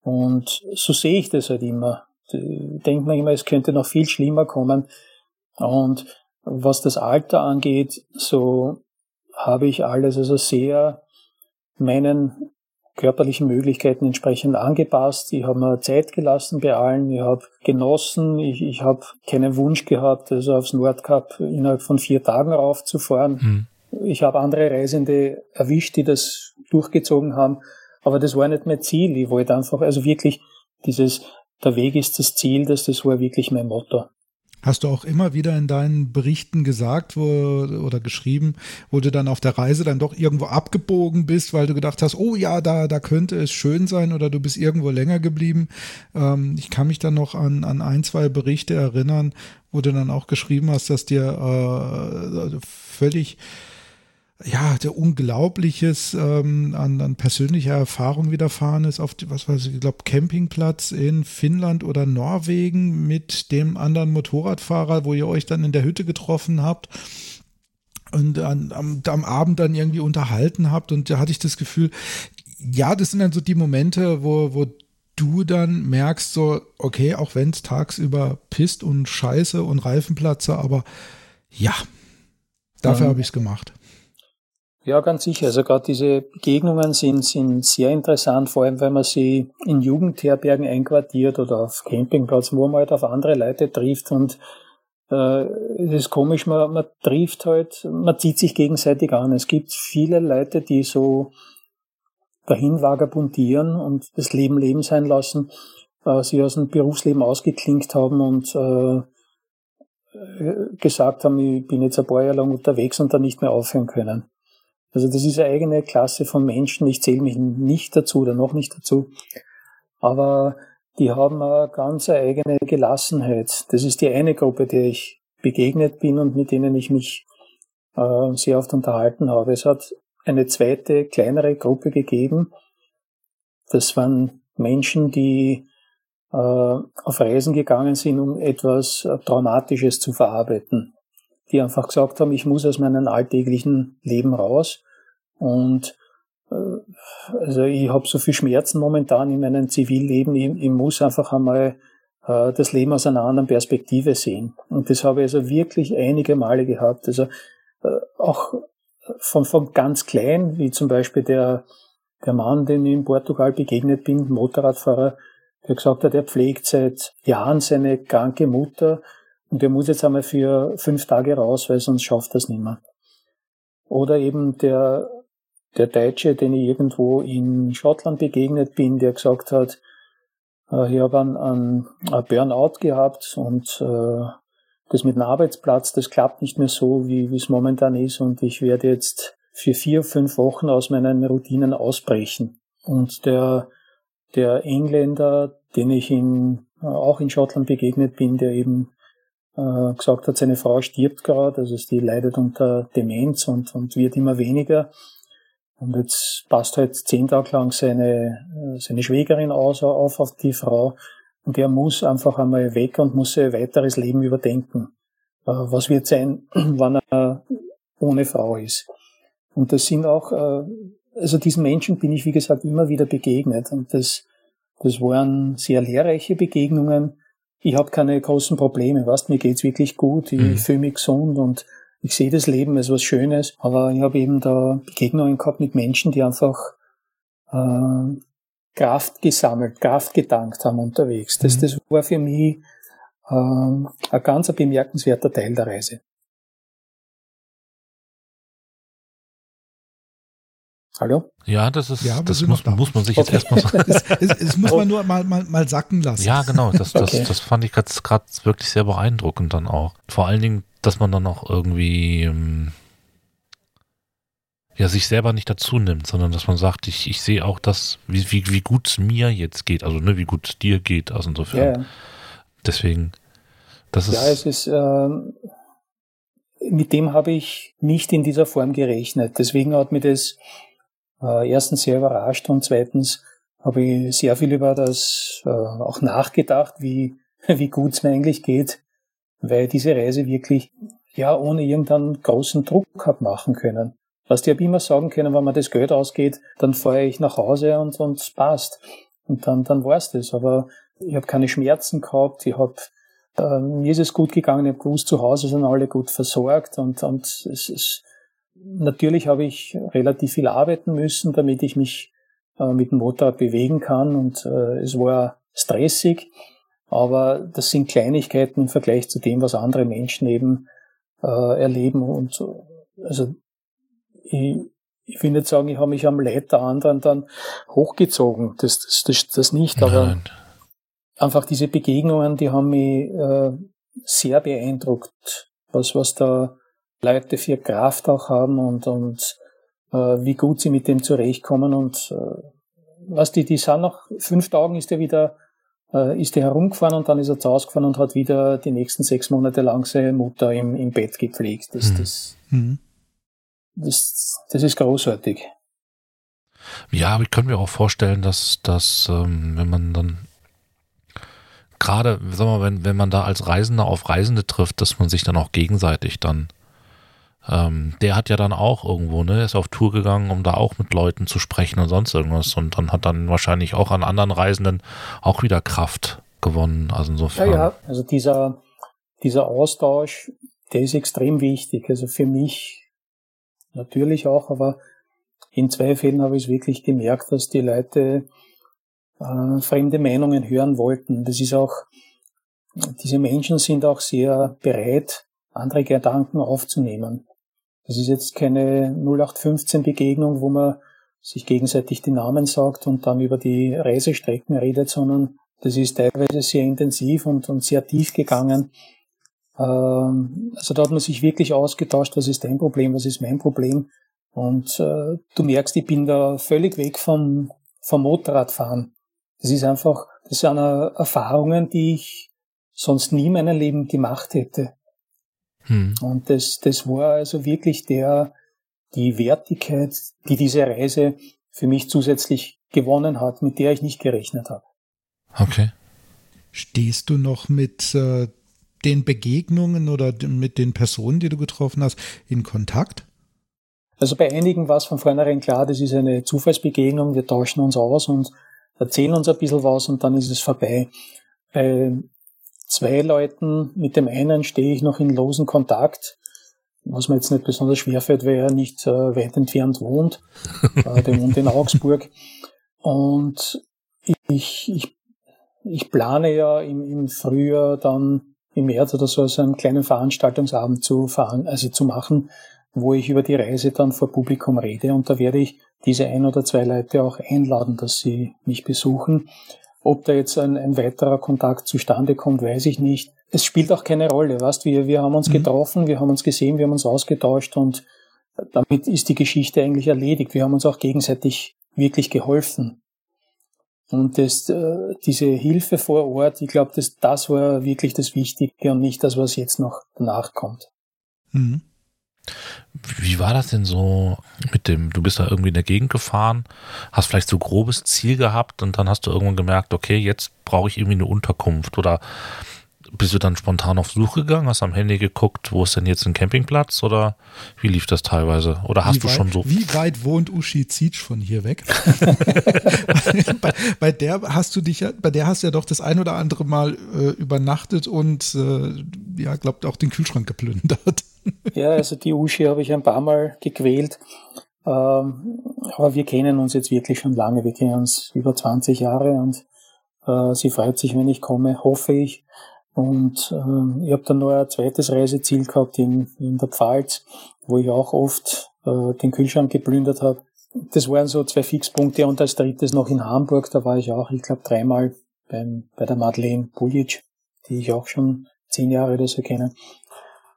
Und so sehe ich das halt immer. Ich denke mir immer, es könnte noch viel schlimmer kommen. Und was das Alter angeht, so habe ich alles also sehr meinen körperlichen Möglichkeiten entsprechend angepasst. Ich habe mir Zeit gelassen bei allen. Ich habe genossen. Ich, ich habe keinen Wunsch gehabt, also aufs Nordkap innerhalb von vier Tagen raufzufahren. Mhm. Ich habe andere Reisende erwischt, die das durchgezogen haben. Aber das war nicht mein Ziel. Ich wollte einfach, also wirklich dieses, der Weg ist das Ziel, das, das war wirklich mein Motto. Hast du auch immer wieder in deinen Berichten gesagt wo, oder geschrieben, wo du dann auf der Reise dann doch irgendwo abgebogen bist, weil du gedacht hast, oh ja, da, da könnte es schön sein oder du bist irgendwo länger geblieben. Ähm, ich kann mich dann noch an, an ein, zwei Berichte erinnern, wo du dann auch geschrieben hast, dass dir äh, völlig ja, der Unglaubliches ähm, an, an persönlicher Erfahrung widerfahren ist auf, was weiß ich, ich glaube, Campingplatz in Finnland oder Norwegen mit dem anderen Motorradfahrer, wo ihr euch dann in der Hütte getroffen habt und an, am, am Abend dann irgendwie unterhalten habt. Und da hatte ich das Gefühl, ja, das sind dann so die Momente, wo, wo du dann merkst, so, okay, auch wenn es tagsüber pisst und scheiße und Reifenplatze, aber ja, dafür mhm. habe ich es gemacht. Ja, ganz sicher. Also gerade diese Begegnungen sind, sind sehr interessant, vor allem wenn man sie in Jugendherbergen einquartiert oder auf Campingplätzen, wo man halt auf andere Leute trifft und äh, es ist komisch, man, man trifft halt, man zieht sich gegenseitig an. Es gibt viele Leute, die so dahin vagabundieren und das Leben leben sein lassen, äh, sie aus dem Berufsleben ausgeklinkt haben und äh, gesagt haben, ich bin jetzt ein paar Jahre lang unterwegs und dann nicht mehr aufhören können. Also das ist eine eigene Klasse von Menschen. Ich zähle mich nicht dazu oder noch nicht dazu. Aber die haben eine ganz eigene Gelassenheit. Das ist die eine Gruppe, der ich begegnet bin und mit denen ich mich äh, sehr oft unterhalten habe. Es hat eine zweite, kleinere Gruppe gegeben. Das waren Menschen, die äh, auf Reisen gegangen sind, um etwas äh, Traumatisches zu verarbeiten. Die einfach gesagt haben, ich muss aus meinem alltäglichen Leben raus und äh, also ich habe so viel Schmerzen momentan in meinem Zivilleben, ich, ich muss einfach einmal äh, das Leben aus einer anderen Perspektive sehen. Und das habe ich also wirklich einige Male gehabt. Also äh, auch von, von ganz klein, wie zum Beispiel der, der Mann, dem ich in Portugal begegnet bin, Motorradfahrer, der gesagt hat, er pflegt seit Jahren seine kranke Mutter und er muss jetzt einmal für fünf Tage raus, weil sonst schafft es nicht mehr. Oder eben der der Deutsche, den ich irgendwo in Schottland begegnet bin, der gesagt hat, äh, ich habe einen, einen, Burnout gehabt und äh, das mit dem Arbeitsplatz, das klappt nicht mehr so, wie es momentan ist und ich werde jetzt für vier, fünf Wochen aus meinen Routinen ausbrechen. Und der, der Engländer, den ich in, äh, auch in Schottland begegnet bin, der eben äh, gesagt hat, seine Frau stirbt gerade, also die leidet unter Demenz und, und wird immer weniger. Und jetzt passt halt zehn Tage lang seine, äh, seine Schwägerin aus, auf, auf die Frau. Und er muss einfach einmal weg und muss sein weiteres Leben überdenken. Äh, was wird sein, wann er ohne Frau ist? Und das sind auch, äh, also diesen Menschen bin ich, wie gesagt, immer wieder begegnet. Und das, das waren sehr lehrreiche Begegnungen. Ich habe keine großen Probleme, weißt, mir geht's wirklich gut, ich mhm. fühle mich gesund und ich sehe das Leben als was Schönes, aber ich habe eben da Begegnungen gehabt mit Menschen, die einfach äh, Kraft gesammelt, Kraft gedankt haben unterwegs. Das, mhm. das war für mich äh, ein ganz bemerkenswerter Teil der Reise. Hallo? Ja, das ist, ja, das muss, muss man sich okay. jetzt erstmal sagen. das, das, das, muss man nur mal, mal, mal sacken lassen. Ja, genau. Das, das, okay. das fand ich gerade wirklich sehr beeindruckend dann auch. Vor allen Dingen dass man dann auch irgendwie ähm, ja sich selber nicht dazu nimmt, sondern dass man sagt, ich, ich sehe auch das, wie, wie, wie gut es mir jetzt geht, also ne, wie gut es dir geht, also insofern. Ja. Deswegen, das ist. Ja, es ist, äh, mit dem habe ich nicht in dieser Form gerechnet. Deswegen hat mich das äh, erstens sehr überrascht und zweitens habe ich sehr viel über das äh, auch nachgedacht, wie, wie gut es mir eigentlich geht weil diese Reise wirklich ja ohne irgendeinen großen Druck hat machen können. Was die habe immer sagen können, wenn mir das Geld ausgeht, dann fahre ich nach Hause und, und passt. Und dann, dann war's das. Aber ich habe keine Schmerzen gehabt, ich habe äh, mir ist es gut gegangen, ich habe gewusst, zu Hause sind alle gut versorgt und, und es ist, natürlich habe ich relativ viel arbeiten müssen, damit ich mich äh, mit dem Motorrad bewegen kann und äh, es war stressig, aber das sind Kleinigkeiten im Vergleich zu dem, was andere Menschen eben äh, erleben und also ich, ich will nicht sagen, ich habe mich am Leid der anderen dann hochgezogen, das, das, das, das nicht, aber Nein. einfach diese Begegnungen, die haben mich äh, sehr beeindruckt, was, was da Leute für Kraft auch haben und, und äh, wie gut sie mit dem zurechtkommen und äh, was die, die sind nach fünf Tagen ist er wieder, äh, ist er herumgefahren und dann ist er zu Hause gefahren und hat wieder die nächsten sechs Monate lang seine Mutter im, im Bett gepflegt. Das, mhm. das, mhm. das, das ist großartig. Ja, aber ich könnte mir auch vorstellen, dass, dass ähm, wenn man dann gerade, sagen wir mal, wenn, wenn man da als Reisender auf Reisende trifft, dass man sich dann auch gegenseitig dann ähm, der hat ja dann auch irgendwo, ne, ist auf Tour gegangen, um da auch mit Leuten zu sprechen und sonst irgendwas und dann hat dann wahrscheinlich auch an anderen Reisenden auch wieder Kraft gewonnen. Also insofern. Ja, ja, also dieser, dieser Austausch, der ist extrem wichtig. Also für mich natürlich auch, aber in zwei Fällen habe ich es wirklich gemerkt, dass die Leute äh, fremde Meinungen hören wollten. Das ist auch, diese Menschen sind auch sehr bereit, andere Gedanken aufzunehmen. Das ist jetzt keine 0815 Begegnung, wo man sich gegenseitig die Namen sagt und dann über die Reisestrecken redet, sondern das ist teilweise sehr intensiv und, und sehr tief gegangen. Ähm, also da hat man sich wirklich ausgetauscht, was ist dein Problem, was ist mein Problem. Und äh, du merkst, ich bin da völlig weg vom, vom Motorradfahren. Das ist einfach, das sind Erfahrungen, die ich sonst nie in meinem Leben gemacht hätte. Hm. Und das, das war also wirklich der, die Wertigkeit, die diese Reise für mich zusätzlich gewonnen hat, mit der ich nicht gerechnet habe. Okay. Stehst du noch mit äh, den Begegnungen oder mit den Personen, die du getroffen hast, in Kontakt? Also bei einigen war es von vornherein klar, das ist eine Zufallsbegegnung, wir tauschen uns aus und erzählen uns ein bisschen was und dann ist es vorbei. Bei zwei Leuten. Mit dem einen stehe ich noch in losen Kontakt, was mir jetzt nicht besonders schwer fällt, weil er nicht äh, weit entfernt wohnt. äh, der wohnt in Augsburg. Und ich, ich, ich plane ja im, im Frühjahr dann im März oder so, so einen kleinen Veranstaltungsabend zu, also zu machen, wo ich über die Reise dann vor Publikum rede. Und da werde ich diese ein oder zwei Leute auch einladen, dass sie mich besuchen. Ob da jetzt ein, ein weiterer Kontakt zustande kommt, weiß ich nicht. Es spielt auch keine Rolle, weißt wir, wir haben uns mhm. getroffen, wir haben uns gesehen, wir haben uns ausgetauscht und damit ist die Geschichte eigentlich erledigt. Wir haben uns auch gegenseitig wirklich geholfen. Und das, äh, diese Hilfe vor Ort, ich glaube, das, das war wirklich das Wichtige und nicht das, was jetzt noch danach kommt. Mhm. Wie war das denn so mit dem, du bist da irgendwie in der Gegend gefahren, hast vielleicht so grobes Ziel gehabt und dann hast du irgendwann gemerkt, okay, jetzt brauche ich irgendwie eine Unterkunft oder bist du dann spontan auf Suche gegangen, hast am Handy geguckt, wo ist denn jetzt ein Campingplatz oder wie lief das teilweise? Oder hast wie du weit, schon so. Wie weit wohnt Uschi Zitsch von hier weg? bei, bei, der hast du dich ja, bei der hast du ja doch das ein oder andere Mal äh, übernachtet und äh, ja, glaubt auch den Kühlschrank geplündert. Ja, also die Uschi habe ich ein paar Mal gequält. Ähm, aber wir kennen uns jetzt wirklich schon lange. Wir kennen uns über 20 Jahre und äh, sie freut sich, wenn ich komme, hoffe ich. Und äh, ich habe dann noch ein zweites Reiseziel gehabt in, in der Pfalz, wo ich auch oft äh, den Kühlschrank geplündert habe. Das waren so zwei Fixpunkte und als drittes noch in Hamburg, da war ich auch, ich glaube, dreimal beim, bei der Madeleine Pulic, die ich auch schon zehn Jahre oder so kenne.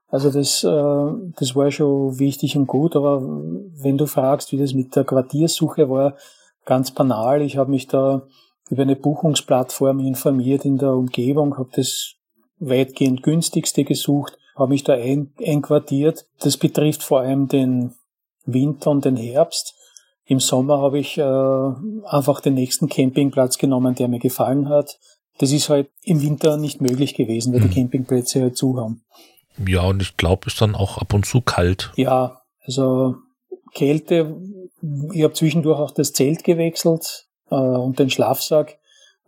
Also das, äh, das war schon wichtig und gut, aber wenn du fragst, wie das mit der Quartiersuche war, ganz banal. Ich habe mich da über eine Buchungsplattform informiert in der Umgebung, habe das weitgehend günstigste gesucht, habe mich da ein, einquartiert. Das betrifft vor allem den Winter und den Herbst. Im Sommer habe ich äh, einfach den nächsten Campingplatz genommen, der mir gefallen hat. Das ist halt im Winter nicht möglich gewesen, weil die Campingplätze halt zu haben. Ja, und ich glaube, ist dann auch ab und zu kalt. Ja, also Kälte, ich habe zwischendurch auch das Zelt gewechselt äh, und den Schlafsack.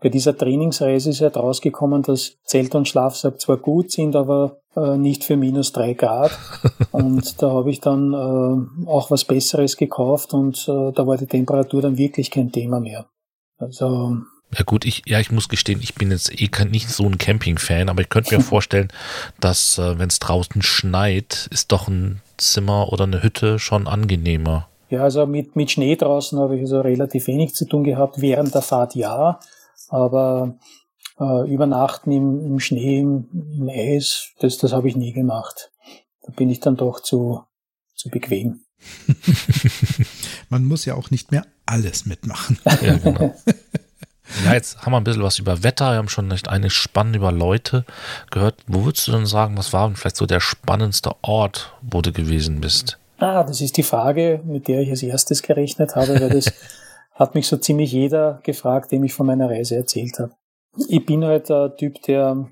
Bei dieser Trainingsreise ist halt rausgekommen, dass Zelt und Schlafsack zwar gut sind, aber äh, nicht für minus drei Grad. Und da habe ich dann äh, auch was Besseres gekauft und äh, da war die Temperatur dann wirklich kein Thema mehr. Also ja gut, ich, ja, ich muss gestehen, ich bin jetzt eh nicht so ein Camping-Fan, aber ich könnte mir vorstellen, dass äh, wenn es draußen schneit, ist doch ein Zimmer oder eine Hütte schon angenehmer. Ja, also mit, mit Schnee draußen habe ich also relativ wenig zu tun gehabt. Während der Fahrt ja, aber äh, übernachten im, im Schnee, im, im Eis, das, das habe ich nie gemacht. Da bin ich dann doch zu, zu bequem. Man muss ja auch nicht mehr alles mitmachen. Ja, genau. Ja, jetzt haben wir ein bisschen was über Wetter, wir haben schon echt eine spannend über Leute gehört. Wo würdest du denn sagen, was war vielleicht so der spannendste Ort, wo du gewesen bist? Ah, das ist die Frage, mit der ich als erstes gerechnet habe, weil das hat mich so ziemlich jeder gefragt, dem ich von meiner Reise erzählt habe. Ich bin halt der Typ, der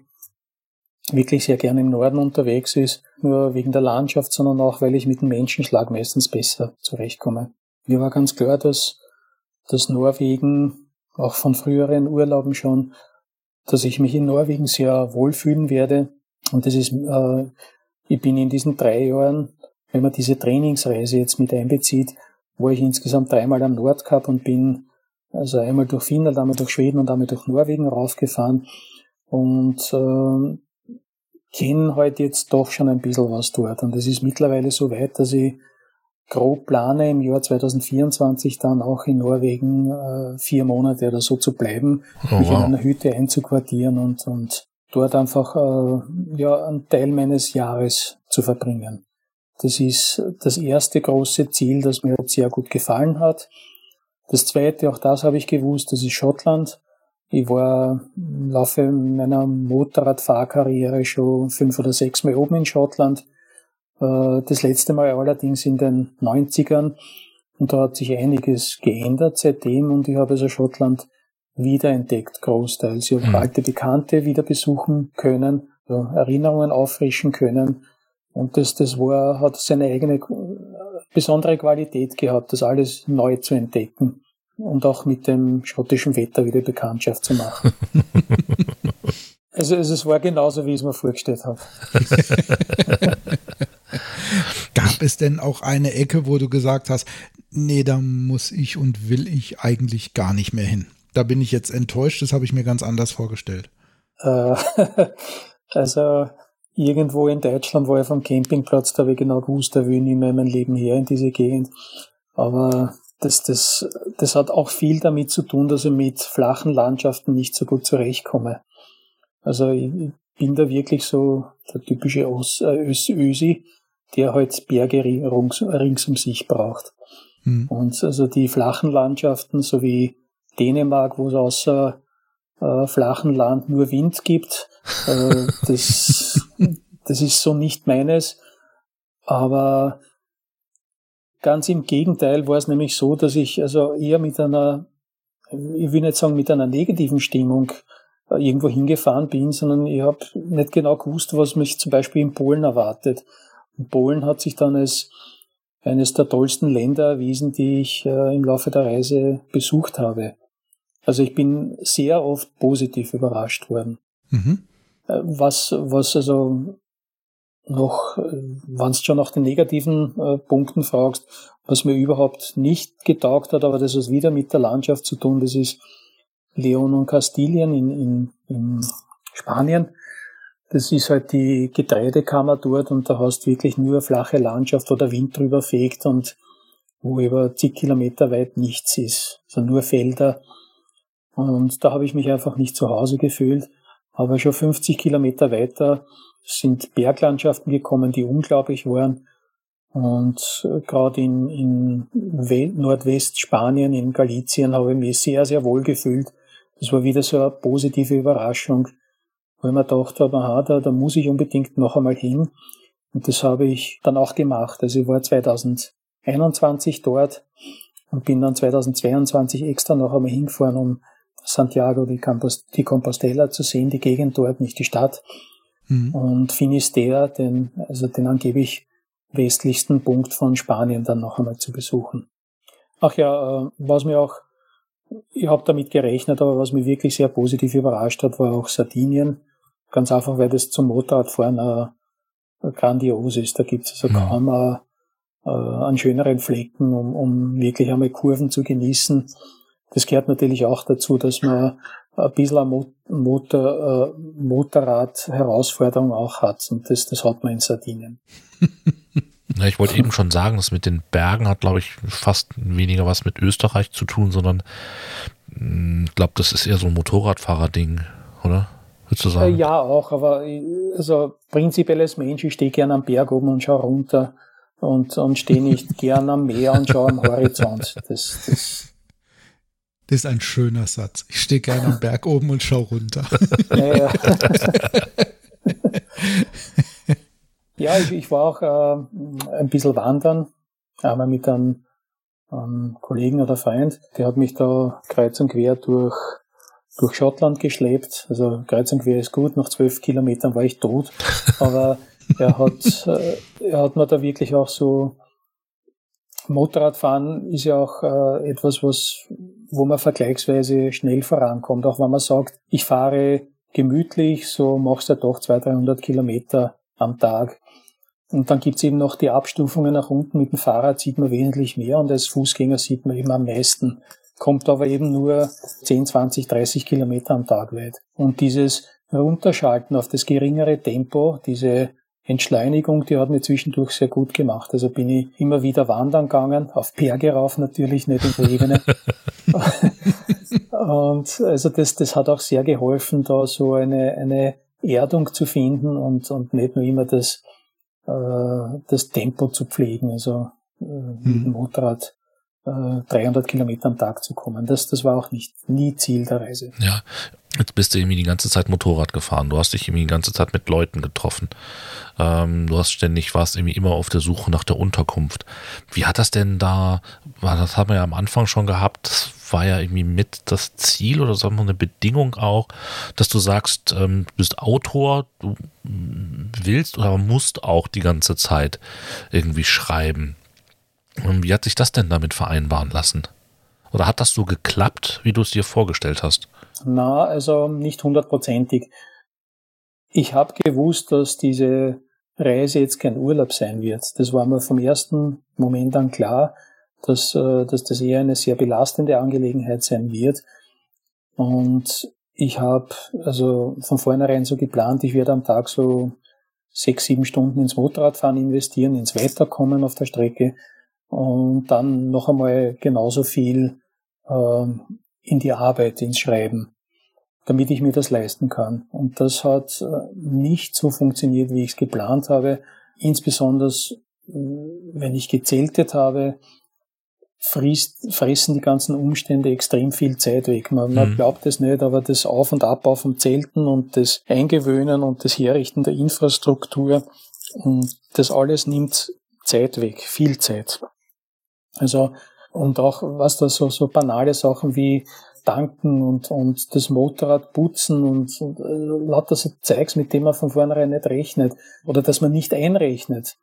wirklich sehr gerne im Norden unterwegs ist, nur wegen der Landschaft, sondern auch, weil ich mit dem Menschenschlag meistens besser zurechtkomme. Mir war ganz klar, dass, dass Norwegen, auch von früheren Urlauben schon, dass ich mich in Norwegen sehr wohlfühlen werde. Und das ist, äh, ich bin in diesen drei Jahren, wenn man diese Trainingsreise jetzt mit einbezieht, wo ich insgesamt dreimal am Nordkap und bin also einmal durch Finnland, einmal durch Schweden und einmal durch Norwegen raufgefahren und äh, kenne halt jetzt doch schon ein bisschen was dort. Und es ist mittlerweile so weit, dass ich grob plane, im Jahr 2024 dann auch in Norwegen äh, vier Monate oder so zu bleiben, oh, mich wow. in einer Hütte einzuquartieren und, und dort einfach äh, ja, einen Teil meines Jahres zu verbringen. Das ist das erste große Ziel, das mir sehr gut gefallen hat. Das zweite, auch das habe ich gewusst, das ist Schottland. Ich war im Laufe meiner Motorradfahrkarriere schon fünf oder sechs Mal oben in Schottland. Äh, das letzte Mal allerdings in den 90ern. Und da hat sich einiges geändert seitdem und ich habe also Schottland wiederentdeckt, großteils. Ich habe mhm. alte Bekannte wieder besuchen können, Erinnerungen auffrischen können. Und das, das war, hat seine eigene besondere Qualität gehabt, das alles neu zu entdecken und auch mit dem schottischen Wetter wieder Bekanntschaft zu machen. also, also es war genauso, wie ich es mir vorgestellt habe. Gab es denn auch eine Ecke, wo du gesagt hast, nee, da muss ich und will ich eigentlich gar nicht mehr hin? Da bin ich jetzt enttäuscht, das habe ich mir ganz anders vorgestellt. Äh, also irgendwo in Deutschland war ich vom Campingplatz, da habe ich genau gewusst, da will ich nicht mehr mein Leben her in diese Gegend. Aber das, das, das hat auch viel damit zu tun, dass ich mit flachen Landschaften nicht so gut zurechtkomme. Also ich bin da wirklich so der typische äh, Ös, Ösi, der halt Berge rings, rings um sich braucht. Hm. Und also die flachen Landschaften, so wie Dänemark, wo es außer äh, flachen Land nur Wind gibt. Äh, das, das ist so nicht meines. Aber ganz im Gegenteil war es nämlich so, dass ich also eher mit einer, ich will nicht sagen mit einer negativen Stimmung äh, irgendwo hingefahren bin, sondern ich habe nicht genau gewusst, was mich zum Beispiel in Polen erwartet. Und Polen hat sich dann als eines der tollsten Länder erwiesen, die ich äh, im Laufe der Reise besucht habe. Also ich bin sehr oft positiv überrascht worden. Mhm. Äh, was, was also noch, äh, wenn du schon nach den negativen äh, Punkten fragst, was mir überhaupt nicht getaugt hat, aber das hat wieder mit der Landschaft zu tun, das ist Leon und Kastilien in, in, in Spanien. Das ist halt die Getreidekammer dort und da hast du wirklich nur flache Landschaft, wo der Wind drüber fegt und wo über zig Kilometer weit nichts ist. Also nur Felder und da habe ich mich einfach nicht zu Hause gefühlt. Aber schon 50 Kilometer weiter sind Berglandschaften gekommen, die unglaublich waren. Und äh, gerade in, in Nordwestspanien, in Galicien, habe ich mich sehr, sehr wohl gefühlt. Das war wieder so eine positive Überraschung, wo ich mir gedacht habe, aha, da, da muss ich unbedingt noch einmal hin. Und das habe ich dann auch gemacht. Also ich war 2021 dort und bin dann 2022 extra noch einmal hingefahren, um Santiago de, de Compostela zu sehen, die Gegend dort, nicht die Stadt. Mhm. Und Finisterre, den, also den angeblich westlichsten Punkt von Spanien dann noch einmal zu besuchen. Ach ja, äh, was mir auch, ich habe damit gerechnet, aber was mich wirklich sehr positiv überrascht hat, war auch Sardinien. Ganz einfach, weil das zum Motorradfahren äh, grandios ist. Da gibt es also ja. kaum äh, äh, an schöneren Flecken, um, um wirklich einmal Kurven zu genießen. Das gehört natürlich auch dazu, dass man ein bisschen eine Motor, äh, Motorrad-Herausforderung auch hat. Und das, das hat man in Sardinien. Ja, ich wollte eben schon sagen, das mit den Bergen hat, glaube ich, fast weniger was mit Österreich zu tun, sondern hm, ich glaube, das ist eher so ein Motorradfahrer-Ding, oder? Würdest du sagen? Ja, auch, aber also prinzipiell als Mensch, ich stehe gerne am Berg oben und schaue runter und, und stehe nicht gern am Meer und schaue am Horizont. Das, das, das ist ein schöner Satz. Ich stehe gerne am Berg oben und schaue runter. Ja, ja ich, ich war auch äh, ein bisschen wandern, einmal mit einem, einem Kollegen oder Freund. Der hat mich da kreuz und quer durch, durch Schottland geschleppt. Also kreuz und quer ist gut, nach zwölf Kilometern war ich tot. Aber er hat, äh, er hat mir da wirklich auch so, Motorradfahren ist ja auch äh, etwas, was, wo man vergleichsweise schnell vorankommt. Auch wenn man sagt, ich fahre gemütlich, so machst du ja doch 200, 300 Kilometer am Tag. Und dann gibt's eben noch die Abstufungen nach unten. Mit dem Fahrrad sieht man wesentlich mehr und als Fußgänger sieht man eben am meisten. Kommt aber eben nur 10, 20, 30 Kilometer am Tag weit. Und dieses Runterschalten auf das geringere Tempo, diese Entschleunigung, die hat mir zwischendurch sehr gut gemacht. Also bin ich immer wieder wandern gegangen, auf Berge rauf natürlich, nicht in der Ebene. und also das, das hat auch sehr geholfen, da so eine, eine Erdung zu finden und, und nicht nur immer das, äh, das Tempo zu pflegen, also äh, mit dem hm. Motorrad 300 äh, Kilometer am Tag zu kommen. Das, das war auch nicht nie Ziel der Reise. Ja, jetzt bist du irgendwie die ganze Zeit Motorrad gefahren. Du hast dich irgendwie die ganze Zeit mit Leuten getroffen. Ähm, du hast ständig, warst irgendwie immer auf der Suche nach der Unterkunft. Wie hat das denn da, das haben wir ja am Anfang schon gehabt, das war ja irgendwie mit das Ziel oder sagen wir eine Bedingung auch, dass du sagst, ähm, du bist Autor, du willst oder musst auch die ganze Zeit irgendwie schreiben. Wie hat sich das denn damit vereinbaren lassen? Oder hat das so geklappt, wie du es dir vorgestellt hast? Na, also nicht hundertprozentig. Ich habe gewusst, dass diese Reise jetzt kein Urlaub sein wird. Das war mir vom ersten Moment an klar, dass, äh, dass das eher eine sehr belastende Angelegenheit sein wird. Und ich habe also von vornherein so geplant, ich werde am Tag so sechs, sieben Stunden ins Motorradfahren investieren, ins Weiterkommen auf der Strecke und dann noch einmal genauso viel ähm, in die Arbeit, ins Schreiben, damit ich mir das leisten kann. Und das hat äh, nicht so funktioniert, wie ich es geplant habe. Insbesondere, äh, wenn ich gezeltet habe, frisst, fressen die ganzen Umstände extrem viel Zeit weg. Man, man mhm. glaubt es nicht, aber das Auf- und Abbau vom Zelten und das Eingewöhnen und das Herrichten der Infrastruktur, und das alles nimmt Zeit weg, viel Zeit. Also, und auch, was da so, so banale Sachen wie tanken und, und das Motorrad putzen und, und äh, lauter so Zeugs, mit dem man von vornherein nicht rechnet oder dass man nicht einrechnet.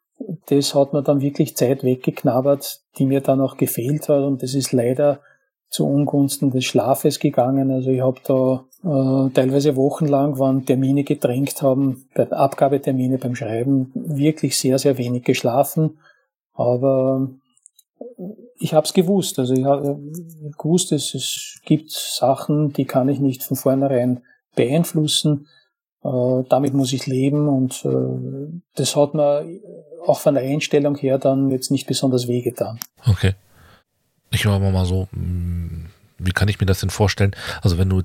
Das hat mir dann wirklich Zeit weggeknabbert, die mir dann auch gefehlt hat und das ist leider zu Ungunsten des Schlafes gegangen. Also ich habe da äh, teilweise wochenlang, wann Termine gedrängt haben, bei Abgabetermine beim Schreiben, wirklich sehr, sehr wenig geschlafen. Aber ich habe es gewusst. Also ich habe gewusst, es, es gibt Sachen, die kann ich nicht von vornherein beeinflussen. Äh, damit muss ich leben und äh, das hat mir auch von der Einstellung her dann jetzt nicht besonders wehgetan. Okay. Ich war mal so, hm, wie kann ich mir das denn vorstellen? Also wenn du,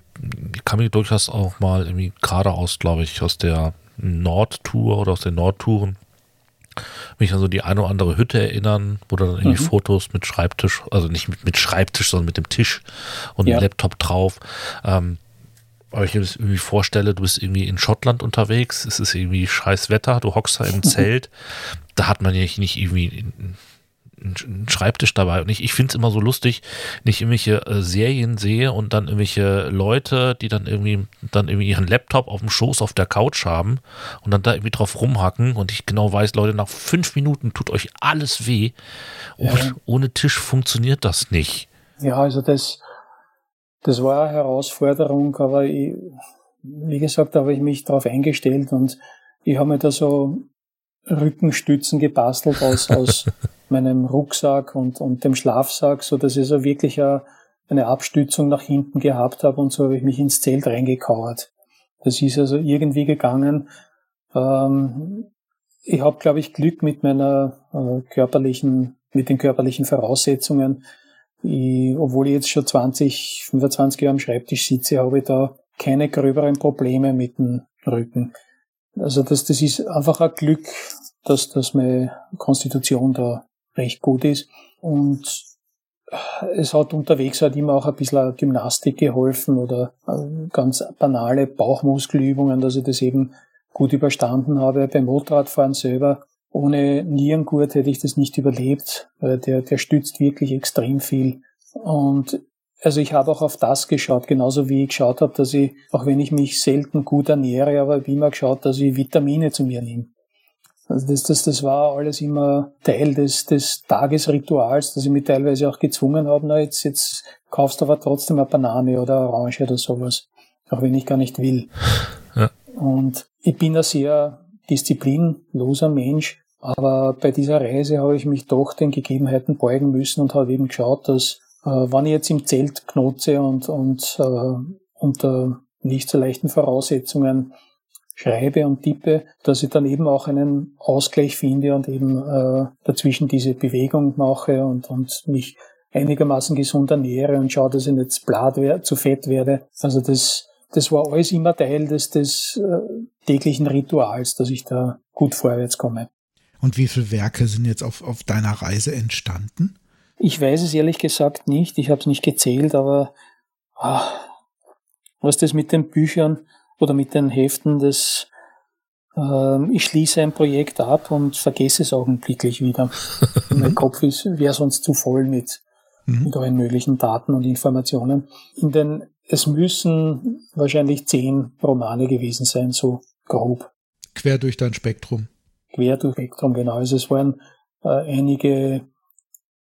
ich kann mir durchaus auch mal irgendwie geradeaus, glaube ich, aus der Nordtour oder aus den Nordtouren mich an so die eine oder andere Hütte erinnern, wo dann irgendwie mhm. Fotos mit Schreibtisch, also nicht mit, mit Schreibtisch, sondern mit dem Tisch und ja. dem Laptop drauf. Ähm, aber ich mir das irgendwie vorstelle, du bist irgendwie in Schottland unterwegs, es ist irgendwie scheiß Wetter, du hockst da im Zelt, da hat man ja nicht irgendwie einen Schreibtisch dabei. Und ich, ich finde es immer so lustig, nicht irgendwelche äh, Serien sehe und dann irgendwelche Leute, die dann irgendwie dann irgendwie ihren Laptop auf dem Schoß auf der Couch haben und dann da irgendwie drauf rumhacken und ich genau weiß, Leute, nach fünf Minuten tut euch alles weh. Ja. Und ohne Tisch funktioniert das nicht. Ja, also das, das war eine Herausforderung, aber ich, wie gesagt, habe ich mich darauf eingestellt und ich habe mir da so Rückenstützen gebastelt aus, aus meinem Rucksack und, und dem Schlafsack, so dass ich so wirklich eine, Abstützung nach hinten gehabt habe und so habe ich mich ins Zelt reingekauert. Das ist also irgendwie gegangen. Ähm, ich habe, glaube ich, Glück mit meiner äh, körperlichen, mit den körperlichen Voraussetzungen. Ich, obwohl ich jetzt schon 20, 25 Jahre am Schreibtisch sitze, habe ich da keine gröberen Probleme mit dem Rücken. Also das, das ist einfach ein Glück, dass, dass meine Konstitution da recht gut ist. Und es hat unterwegs halt immer auch ein bisschen Gymnastik geholfen oder äh, ganz banale Bauchmuskelübungen, dass ich das eben gut überstanden habe. Beim Motorradfahren selber, ohne Nierengurt hätte ich das nicht überlebt. Der, der stützt wirklich extrem viel. Und also ich habe auch auf das geschaut, genauso wie ich geschaut habe, dass ich, auch wenn ich mich selten gut ernähre, aber ich habe immer geschaut, dass ich Vitamine zu mir nehme. Also das, das, das war alles immer Teil des, des Tagesrituals, dass ich mich teilweise auch gezwungen habe, na jetzt, jetzt kaufst du aber trotzdem eine Banane oder eine Orange oder sowas. Auch wenn ich gar nicht will. Ja. Und ich bin ein sehr disziplinloser Mensch, aber bei dieser Reise habe ich mich doch den Gegebenheiten beugen müssen und habe eben geschaut, dass äh, wenn ich jetzt im Zelt knotze und, und äh, unter nicht so leichten Voraussetzungen schreibe und tippe, dass ich dann eben auch einen Ausgleich finde und eben äh, dazwischen diese Bewegung mache und, und mich einigermaßen gesund ernähre und schaue, dass ich nicht blatt werde, zu fett werde. Also das, das war alles immer Teil des, des äh, täglichen Rituals, dass ich da gut vorwärts komme. Und wie viele Werke sind jetzt auf, auf deiner Reise entstanden? Ich weiß es ehrlich gesagt nicht. Ich habe es nicht gezählt, aber ah, was das mit den Büchern oder mit den Heften, das äh, ich schließe ein Projekt ab und vergesse es augenblicklich wieder. mein Kopf ist wäre sonst zu voll mit, mhm. mit allen möglichen Daten und Informationen. In den es müssen wahrscheinlich zehn Romane gewesen sein, so grob. Quer durch dein Spektrum. Quer durch Spektrum, genau. Also es waren äh, einige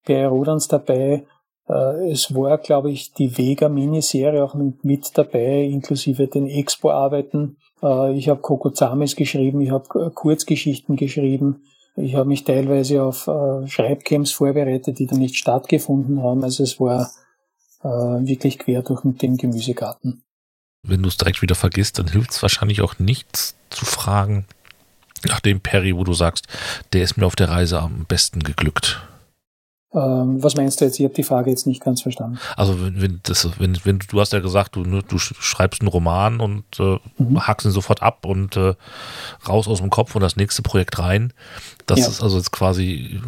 Rodans dabei. Äh, es war, glaube ich, die Vega-Miniserie auch mit dabei, inklusive den Expo-Arbeiten. Äh, ich habe Kokozames geschrieben, ich habe äh, Kurzgeschichten geschrieben. Ich habe mich teilweise auf Schreibcamps vorbereitet, die dann nicht stattgefunden haben. Also es war wirklich quer durch den Gemüsegarten. Wenn du es direkt wieder vergisst, dann hilft es wahrscheinlich auch nichts zu fragen nach dem Perry, wo du sagst, der ist mir auf der Reise am besten geglückt. Ähm, was meinst du jetzt? Ich habe die Frage jetzt nicht ganz verstanden. Also wenn, wenn, das, wenn, wenn du hast ja gesagt, du, ne, du schreibst einen Roman und äh, mhm. hackst ihn sofort ab und äh, raus aus dem Kopf und das nächste Projekt rein. Das ja. ist also jetzt quasi,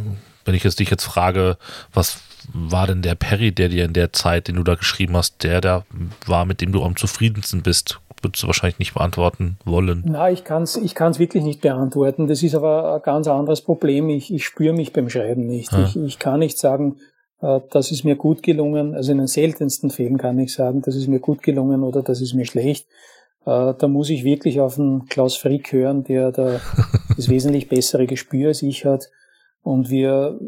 wenn ich jetzt dich jetzt frage, was war denn der Perry, der dir in der Zeit, den du da geschrieben hast, der da war, mit dem du am zufriedensten bist? Würdest du wahrscheinlich nicht beantworten wollen. Na, ich kann es ich kann's wirklich nicht beantworten. Das ist aber ein ganz anderes Problem. Ich, ich spüre mich beim Schreiben nicht. Ja. Ich, ich kann nicht sagen, äh, das ist mir gut gelungen. Also in den seltensten Fällen kann ich sagen, das ist mir gut gelungen oder das ist mir schlecht. Äh, da muss ich wirklich auf den Klaus Frick hören, der da das wesentlich bessere Gespür als ich hat. Und wir,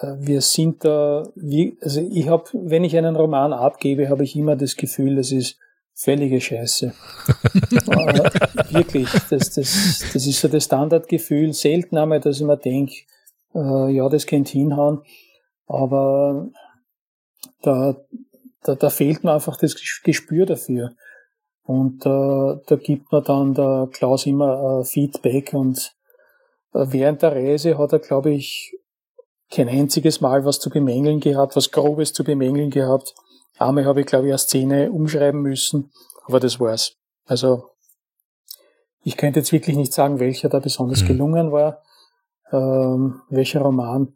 äh, wir sind da, wie, also ich habe, wenn ich einen Roman abgebe, habe ich immer das Gefühl, das ist völlige Scheiße. wirklich, das, das, das ist so das Standardgefühl. Selten einmal, dass ich mir denke, äh, ja, das könnte hinhauen. Aber da, da, da fehlt mir einfach das Gespür dafür. Und äh, da gibt mir dann der Klaus immer äh, Feedback und äh, während der Reise hat er, glaube ich, kein einziges Mal was zu bemängeln gehabt, was Grobes zu bemängeln gehabt. Einmal habe ich, glaube ich, eine Szene umschreiben müssen, aber das war's. Also ich könnte jetzt wirklich nicht sagen, welcher da besonders mhm. gelungen war, ähm, welcher Roman.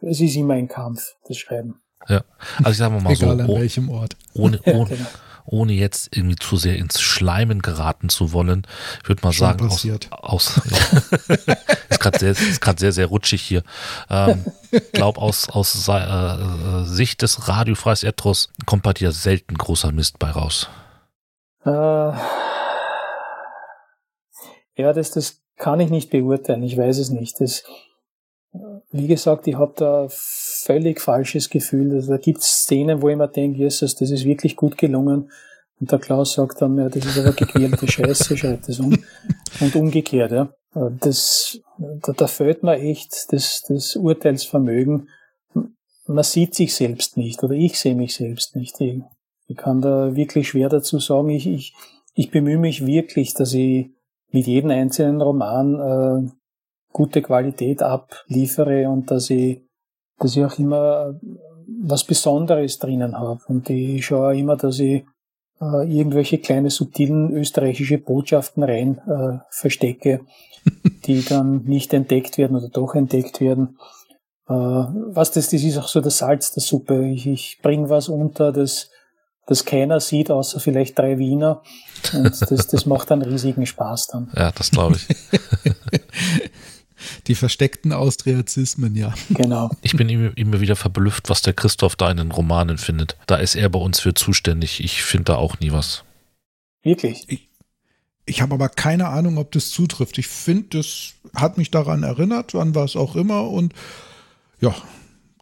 Es ist immer ein Kampf, das Schreiben. Ja, also ich sage mal Egal so, an welchem Ort. Ohne, ohne, genau. Ohne jetzt irgendwie zu sehr ins Schleimen geraten zu wollen, würde man Schon sagen, passiert. aus, aus ja. es gerade sehr, sehr, sehr rutschig hier. Ähm, glaub, aus, aus äh, äh, Sicht des Radiofreis Etros kommt bei dir selten großer Mist bei raus. Äh, ja, das, das kann ich nicht beurteilen. Ich weiß es nicht. Das, wie gesagt, ich habe da völlig falsches Gefühl. Also, da gibt es Szenen, wo ich mir denke, Jesus, das ist wirklich gut gelungen. Und der Klaus sagt dann, ja, das ist aber gequälte Scheiße, schreibt das um. Und umgekehrt, ja. Das, da, da fehlt mir echt das, das Urteilsvermögen. Man sieht sich selbst nicht oder ich sehe mich selbst nicht. Ich, ich kann da wirklich schwer dazu sagen. Ich, ich, ich bemühe mich wirklich, dass ich mit jedem einzelnen Roman äh, gute Qualität abliefere und dass ich, dass ich auch immer was Besonderes drinnen habe. Und ich schaue immer, dass ich äh, irgendwelche kleine subtilen österreichische Botschaften rein äh, verstecke, die dann nicht entdeckt werden oder doch entdeckt werden. Äh, was das, das ist auch so das Salz der Suppe. Ich, ich bringe was unter, das, das keiner sieht, außer vielleicht drei Wiener. Und das, das macht dann riesigen Spaß dann. Ja, das glaube ich. Die versteckten Austriazismen, ja. Genau. Ich bin immer wieder verblüfft, was der Christoph da in den Romanen findet. Da ist er bei uns für zuständig. Ich finde da auch nie was. Wirklich? Ich, ich habe aber keine Ahnung, ob das zutrifft. Ich finde, das hat mich daran erinnert, an was auch immer. Und ja,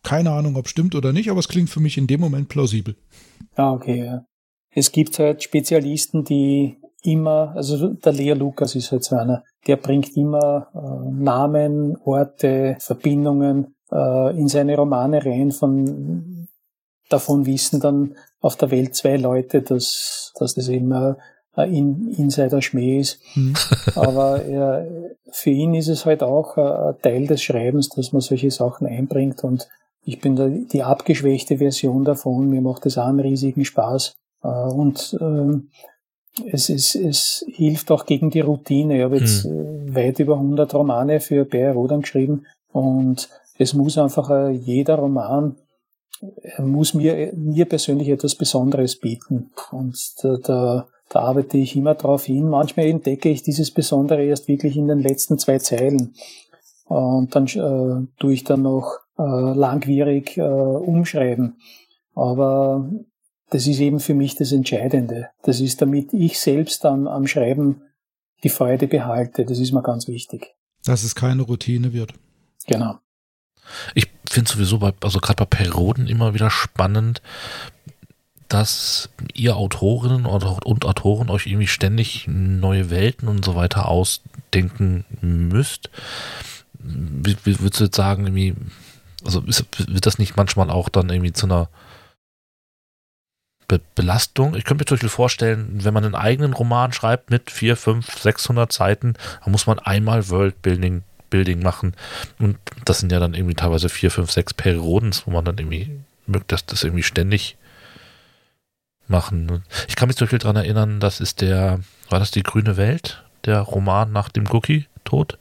keine Ahnung, ob es stimmt oder nicht, aber es klingt für mich in dem Moment plausibel. Ah, okay. Ja. Es gibt halt Spezialisten, die immer, also der Lea Lukas ist halt so einer, der bringt immer äh, Namen, Orte, Verbindungen äh, in seine Romane rein. Von davon wissen dann auf der Welt zwei Leute, dass, dass das immer ein Insider-Schmäh ist. Mhm. Aber er, für ihn ist es halt auch ein Teil des Schreibens, dass man solche Sachen einbringt und ich bin da die abgeschwächte Version davon. Mir macht das auch einen riesigen Spaß. Äh, und ähm, es, ist, es hilft auch gegen die Routine. Ich habe jetzt mhm. weit über 100 Romane für Bayer Rodan geschrieben und es muss einfach äh, jeder Roman muss mir, mir persönlich etwas Besonderes bieten. Und da, da, da arbeite ich immer darauf hin. Manchmal entdecke ich dieses Besondere erst wirklich in den letzten zwei Zeilen. Und dann äh, tue ich dann noch äh, langwierig äh, umschreiben. Aber das ist eben für mich das Entscheidende. Das ist, damit ich selbst am, am Schreiben die Freude behalte. Das ist mir ganz wichtig. Dass es keine Routine wird. Genau. Ich finde sowieso bei, also gerade bei Perioden immer wieder spannend, dass ihr Autorinnen und Autoren euch irgendwie ständig neue Welten und so weiter ausdenken müsst. Wie, wie würdest du jetzt sagen, irgendwie, also ist, wird das nicht manchmal auch dann irgendwie zu einer Be Belastung. Ich könnte mir zum Beispiel vorstellen, wenn man einen eigenen Roman schreibt mit 4, 5, 600 Seiten, dann muss man einmal Worldbuilding Building machen. Und das sind ja dann irgendwie teilweise 4, 5, 6 Perioden, wo man dann irgendwie das, das irgendwie ständig machen. Ich kann mich zum Beispiel daran erinnern, das ist der, war das die grüne Welt? Der Roman nach dem Cookie-Tod?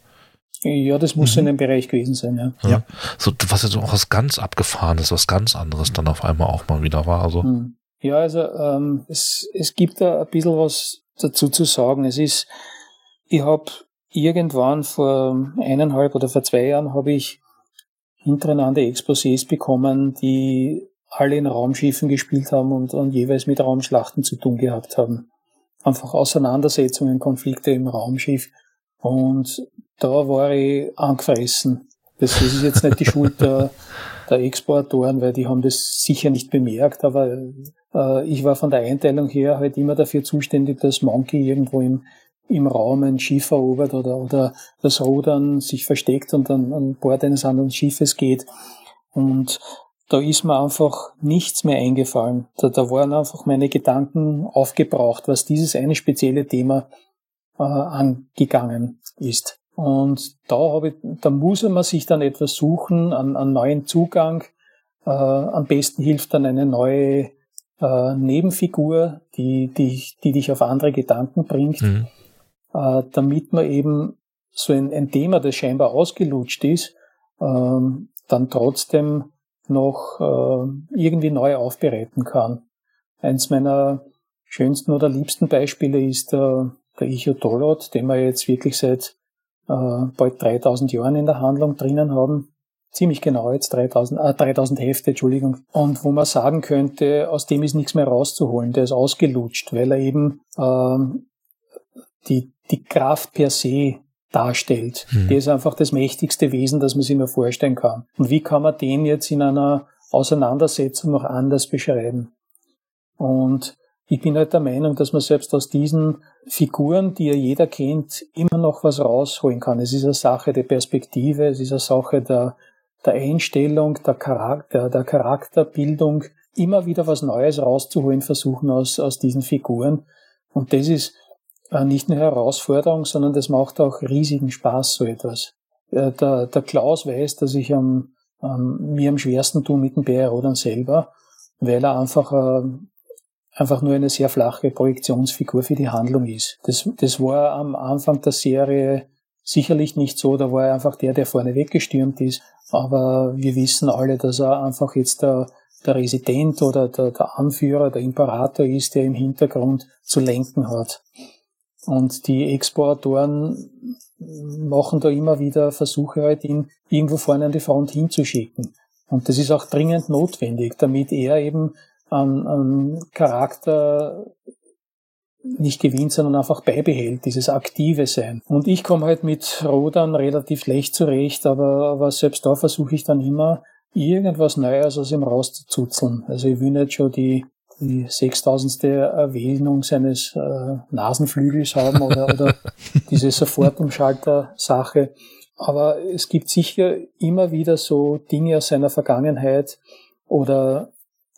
Ja, das muss mhm. in dem Bereich gewesen sein, ja. ja. ja. So, was so auch was ganz Abgefahrenes, was ganz anderes dann auf einmal auch mal wieder war. Also. Mhm. Ja, also ähm, es, es gibt da ein bisschen was dazu zu sagen. Es ist, ich habe irgendwann vor eineinhalb oder vor zwei Jahren habe ich hintereinander Exposés bekommen, die alle in Raumschiffen gespielt haben und, und jeweils mit Raumschlachten zu tun gehabt haben. Einfach Auseinandersetzungen, Konflikte im Raumschiff. Und da war ich angefressen. Das, das ist jetzt nicht die Schuld der, der Exportoren, weil die haben das sicher nicht bemerkt, aber äh, ich war von der Einteilung her halt immer dafür zuständig, dass Monkey irgendwo im, im Raum ein Schiff erobert oder, oder das Rudern sich versteckt und dann an Bord eines anderen Schiffes geht. Und da ist mir einfach nichts mehr eingefallen. Da, da waren einfach meine Gedanken aufgebraucht, was dieses eine spezielle Thema äh, angegangen ist. Und da habe ich, da muss man sich dann etwas suchen, an, an neuen Zugang. Äh, am besten hilft dann eine neue äh, Nebenfigur, die, die, die dich auf andere Gedanken bringt, mhm. äh, damit man eben so ein, ein Thema, das scheinbar ausgelutscht ist, ähm, dann trotzdem noch äh, irgendwie neu aufbereiten kann. Eins meiner schönsten oder liebsten Beispiele ist der, der Ichotolot, den wir jetzt wirklich seit äh, bald 3000 Jahren in der Handlung drinnen haben. Ziemlich genau jetzt 3000, äh, 3000 Hefte, Entschuldigung. Und wo man sagen könnte, aus dem ist nichts mehr rauszuholen. Der ist ausgelutscht, weil er eben ähm, die, die Kraft per se darstellt. Mhm. Der ist einfach das mächtigste Wesen, das man sich nur vorstellen kann. Und wie kann man den jetzt in einer Auseinandersetzung noch anders beschreiben? Und ich bin halt der Meinung, dass man selbst aus diesen Figuren, die ja jeder kennt, immer noch was rausholen kann. Es ist eine Sache der Perspektive, es ist eine Sache der, der Einstellung, der, Charakter, der Charakterbildung, immer wieder was Neues rauszuholen versuchen aus, aus diesen Figuren. Und das ist äh, nicht nur Herausforderung, sondern das macht auch riesigen Spaß, so etwas. Äh, der, der Klaus weiß, dass ich am, ähm, mir am schwersten tue mit dem BR Rodan selber, weil er einfach äh, einfach nur eine sehr flache Projektionsfigur für die Handlung ist. Das, das war am Anfang der Serie sicherlich nicht so, da war er einfach der, der vorne weggestürmt ist, aber wir wissen alle, dass er einfach jetzt der, der Resident oder der, der Anführer, der Imperator ist, der im Hintergrund zu lenken hat. Und die Exportoren machen da immer wieder Versuche halt, ihn irgendwo vorne an die Front hinzuschicken. Und das ist auch dringend notwendig, damit er eben an, an Charakter nicht gewinnt, sondern einfach beibehält, dieses aktive Sein. Und ich komme halt mit Rodan relativ leicht zurecht, aber, aber selbst da versuche ich dann immer, irgendwas Neues aus ihm rauszuzuzeln. Also ich will nicht schon die, die sechstausendste Erwähnung seines äh, Nasenflügels haben oder, oder diese Sofortumschalter-Sache. Aber es gibt sicher immer wieder so Dinge aus seiner Vergangenheit oder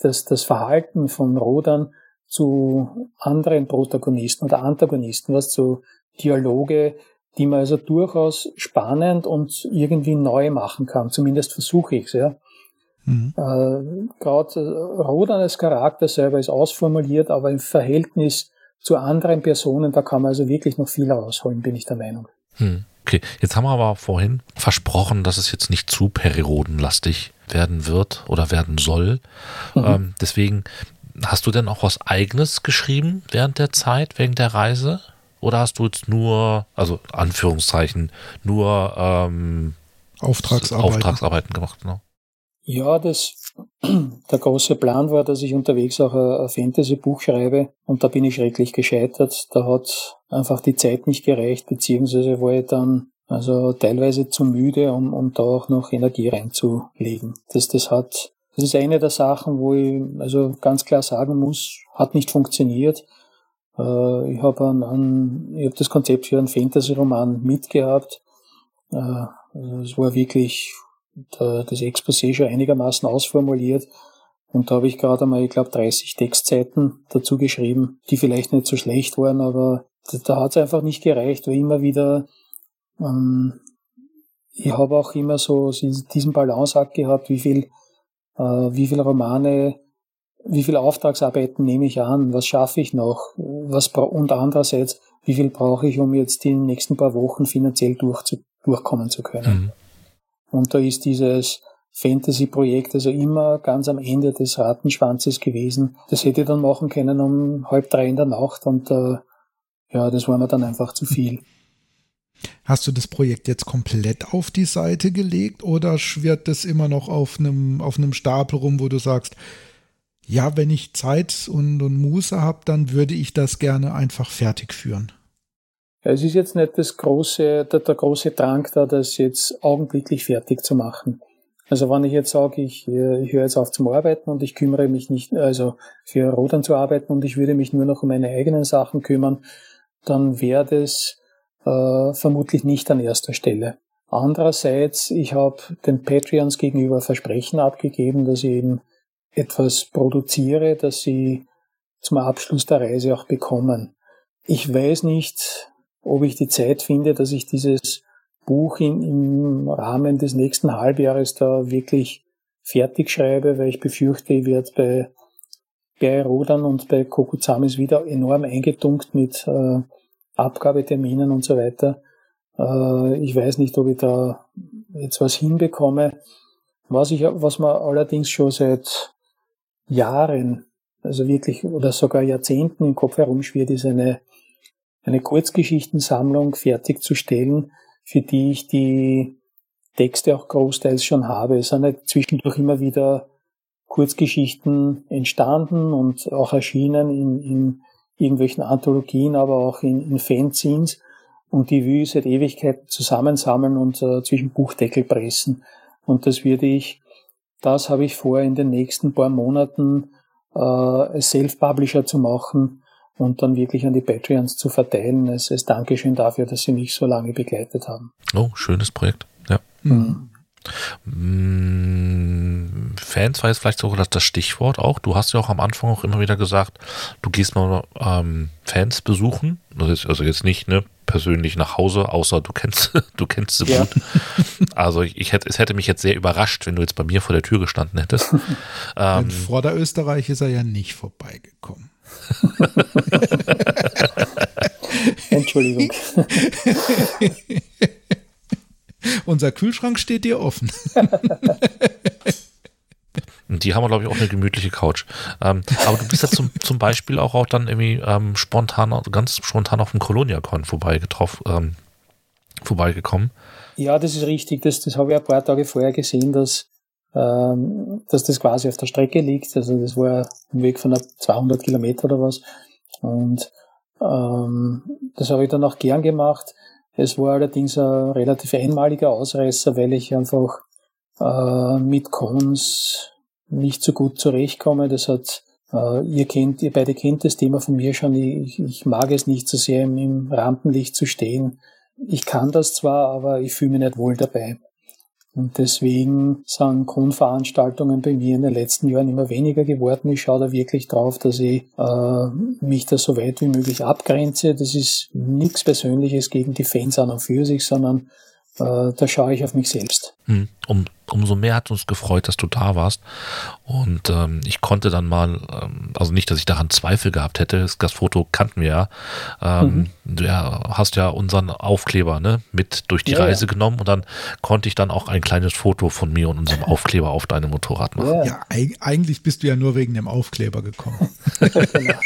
dass das Verhalten von Rodan zu anderen Protagonisten oder Antagonisten, was zu Dialoge, die man also durchaus spannend und irgendwie neu machen kann. Zumindest versuche ich es, ja. Mhm. Äh, Gerade äh, Rodan als Charakter selber ist ausformuliert, aber im Verhältnis zu anderen Personen, da kann man also wirklich noch viel rausholen, bin ich der Meinung. Hm. Okay, jetzt haben wir aber vorhin versprochen, dass es jetzt nicht zu periodenlastig werden wird oder werden soll. Mhm. Ähm, deswegen, hast du denn auch was Eigenes geschrieben während der Zeit, wegen der Reise? Oder hast du jetzt nur, also Anführungszeichen, nur ähm, Auftragsarbeiten. Auftragsarbeiten gemacht? Genau? Ja, das, der große Plan war, dass ich unterwegs auch ein Fantasy-Buch schreibe und da bin ich schrecklich gescheitert. Da hat einfach die Zeit nicht gereicht, beziehungsweise war ich dann also teilweise zu müde, um, um da auch noch Energie reinzulegen. Das, das hat, das ist eine der Sachen, wo ich also ganz klar sagen muss, hat nicht funktioniert. Äh, ich habe hab das Konzept für einen Fantasy-Roman mitgehabt. Äh, also es war wirklich das Exposé schon einigermaßen ausformuliert. Und da habe ich gerade einmal, ich glaube, 30 Textseiten dazu geschrieben, die vielleicht nicht so schlecht waren, aber da, da hat es einfach nicht gereicht, weil immer wieder, ähm, ich habe auch immer so diesen Balanceakt gehabt, wie viel, äh, wie viel Romane, wie viel Auftragsarbeiten nehme ich an, was schaffe ich noch, was und andererseits, wie viel brauche ich, um jetzt die nächsten paar Wochen finanziell durch durchkommen zu können. Mhm. Und da ist dieses Fantasy-Projekt also immer ganz am Ende des Rattenschwanzes gewesen. Das hätte ich dann machen können um halb drei in der Nacht und äh, ja, das war mir dann einfach zu viel. Hast du das Projekt jetzt komplett auf die Seite gelegt oder schwirrt das immer noch auf einem, auf einem Stapel rum, wo du sagst, ja, wenn ich Zeit und, und Muße habe, dann würde ich das gerne einfach fertig führen? Es ist jetzt nicht das große, der, der große Drang da, das jetzt augenblicklich fertig zu machen. Also wenn ich jetzt sage, ich, äh, ich höre jetzt auf zum Arbeiten und ich kümmere mich nicht, also für Rodern zu arbeiten und ich würde mich nur noch um meine eigenen Sachen kümmern, dann wäre das äh, vermutlich nicht an erster Stelle. Andererseits, ich habe den Patreons gegenüber Versprechen abgegeben, dass ich eben etwas produziere, dass sie zum Abschluss der Reise auch bekommen. Ich weiß nicht, ob ich die Zeit finde, dass ich dieses Buch in, im Rahmen des nächsten Halbjahres da wirklich fertig schreibe, weil ich befürchte, ich werde bei, bei Rodan und bei Kokuzamis wieder enorm eingetunkt mit äh, Abgabeterminen und so weiter. Äh, ich weiß nicht, ob ich da jetzt was hinbekomme. Was ich, was man allerdings schon seit Jahren, also wirklich oder sogar Jahrzehnten im Kopf herumschwirrt, ist eine eine Kurzgeschichtensammlung fertigzustellen, für die ich die Texte auch großteils schon habe. Es sind halt zwischendurch immer wieder Kurzgeschichten entstanden und auch erschienen in, in irgendwelchen Anthologien, aber auch in, in Fanzines. Und die will ich seit Ewigkeiten zusammensammeln und äh, zwischen Buchdeckel pressen. Und das würde ich, das habe ich vor, in den nächsten paar Monaten äh, Self-Publisher zu machen und dann wirklich an die Patreons zu verteilen. Es ist Dankeschön dafür, dass sie mich so lange begleitet haben. Oh, schönes Projekt. Ja. Mhm. Mm, Fans war jetzt vielleicht sogar das Stichwort auch. Du hast ja auch am Anfang auch immer wieder gesagt, du gehst mal ähm, Fans besuchen. Also jetzt nicht ne, persönlich nach Hause, außer du kennst, du kennst sie ja. gut. Also ich, ich, hätte, es hätte mich jetzt sehr überrascht, wenn du jetzt bei mir vor der Tür gestanden hättest. ähm, In Vorderösterreich ist er ja nicht vorbeigekommen. Entschuldigung. Unser Kühlschrank steht dir offen. Die haben, glaube ich, auch eine gemütliche Couch. Ähm, aber du bist ja zum, zum Beispiel auch, auch dann irgendwie ähm, spontan, ganz spontan auf dem Colonia-Con ähm, vorbeigekommen. Ja, das ist richtig. Das, das habe ich ein paar Tage vorher gesehen, dass, ähm, dass das quasi auf der Strecke liegt. Also das war ein Weg von 200 Kilometer oder was. Und ähm, das habe ich dann auch gern gemacht. Es war allerdings ein relativ einmaliger Ausreißer, weil ich einfach äh, mit Cons nicht so gut zurechtkomme. Das hat, äh, ihr kennt, ihr beide kennt das Thema von mir schon. Ich, ich mag es nicht so sehr im, im Rampenlicht zu stehen. Ich kann das zwar, aber ich fühle mich nicht wohl dabei. Und deswegen sind Grundveranstaltungen bei mir in den letzten Jahren immer weniger geworden. Ich schaue da wirklich drauf, dass ich äh, mich da so weit wie möglich abgrenze. Das ist nichts Persönliches gegen die Fans an und für sich, sondern äh, da schaue ich auf mich selbst. Hm, um, umso mehr hat uns gefreut, dass du da warst. Und ähm, ich konnte dann mal, ähm, also nicht, dass ich daran Zweifel gehabt hätte, das, das Foto kannten wir ja. Ähm, mhm. Du ja, hast ja unseren Aufkleber ne, mit durch die ja, Reise ja. genommen und dann konnte ich dann auch ein kleines Foto von mir und unserem Aufkleber auf deinem Motorrad machen. Ja, ja eigentlich bist du ja nur wegen dem Aufkleber gekommen. genau.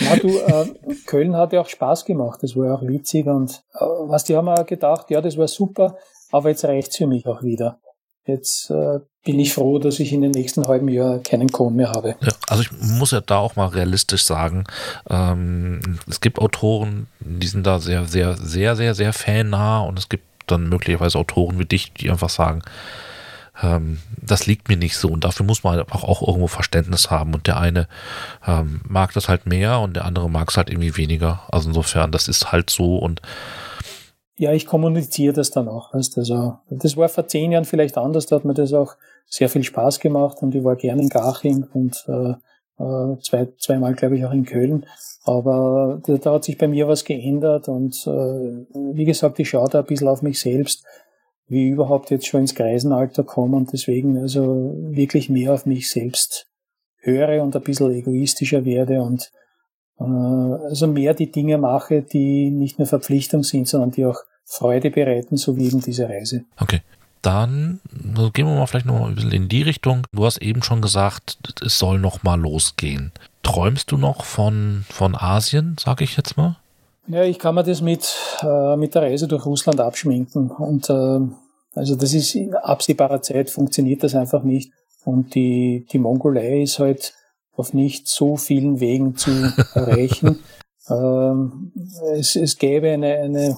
Na du, äh, Köln hat ja auch Spaß gemacht, das war ja auch witzig und äh, was die haben auch gedacht, ja, das war super, aber jetzt reicht's für mich auch wieder. Jetzt äh, bin ich froh, dass ich in den nächsten halben Jahr keinen Kohn mehr habe. Ja, also ich muss ja da auch mal realistisch sagen, ähm, es gibt Autoren, die sind da sehr, sehr, sehr, sehr, sehr fannah und es gibt dann möglicherweise Autoren wie dich, die einfach sagen, ähm, das liegt mir nicht so und dafür muss man einfach auch irgendwo Verständnis haben und der eine ähm, mag das halt mehr und der andere mag es halt irgendwie weniger. Also insofern, das ist halt so und ja, ich kommuniziere das dann auch. Weißt, also, das war vor zehn Jahren vielleicht anders, da hat mir das auch sehr viel Spaß gemacht und ich war gerne in Garching und äh, äh, zwei, zweimal, glaube ich, auch in Köln. Aber da, da, hat sich bei mir was geändert und äh, wie gesagt, ich schaue da ein bisschen auf mich selbst wie überhaupt jetzt schon ins Greisenalter komme und deswegen also wirklich mehr auf mich selbst höre und ein bisschen egoistischer werde und also mehr die Dinge mache, die nicht nur Verpflichtung sind, sondern die auch Freude bereiten, so wie eben diese Reise. Okay. Dann also gehen wir mal vielleicht noch mal ein bisschen in die Richtung. Du hast eben schon gesagt, es soll noch mal losgehen. Träumst du noch von, von Asien, sage ich jetzt mal? Ja, ich kann mir das mit, äh, mit der Reise durch Russland abschminken. Und äh, also das ist in absehbarer Zeit funktioniert das einfach nicht. Und die, die Mongolei ist halt auf nicht so vielen Wegen zu erreichen. ähm, es, es gäbe eine, eine,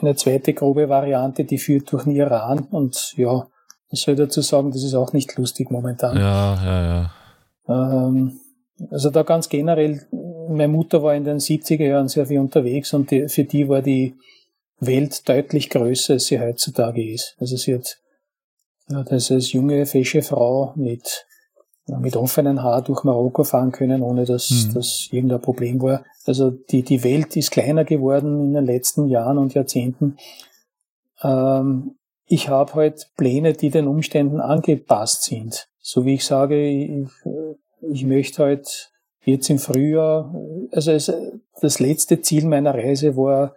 eine zweite grobe Variante, die führt durch den Iran. Und ja, ich soll dazu sagen, das ist auch nicht lustig momentan. Ja, ja, ja. Ähm, also da ganz generell meine Mutter war in den 70er Jahren sehr viel unterwegs und die, für die war die Welt deutlich größer, als sie heutzutage ist. Also sie hat, ja, das als junge, fesche Frau mit, mit offenen Haar durch Marokko fahren können, ohne dass mhm. das irgendein Problem war. Also die, die Welt ist kleiner geworden in den letzten Jahren und Jahrzehnten. Ähm, ich habe halt Pläne, die den Umständen angepasst sind. So wie ich sage, ich, ich möchte halt jetzt im Frühjahr, also es, das letzte Ziel meiner Reise war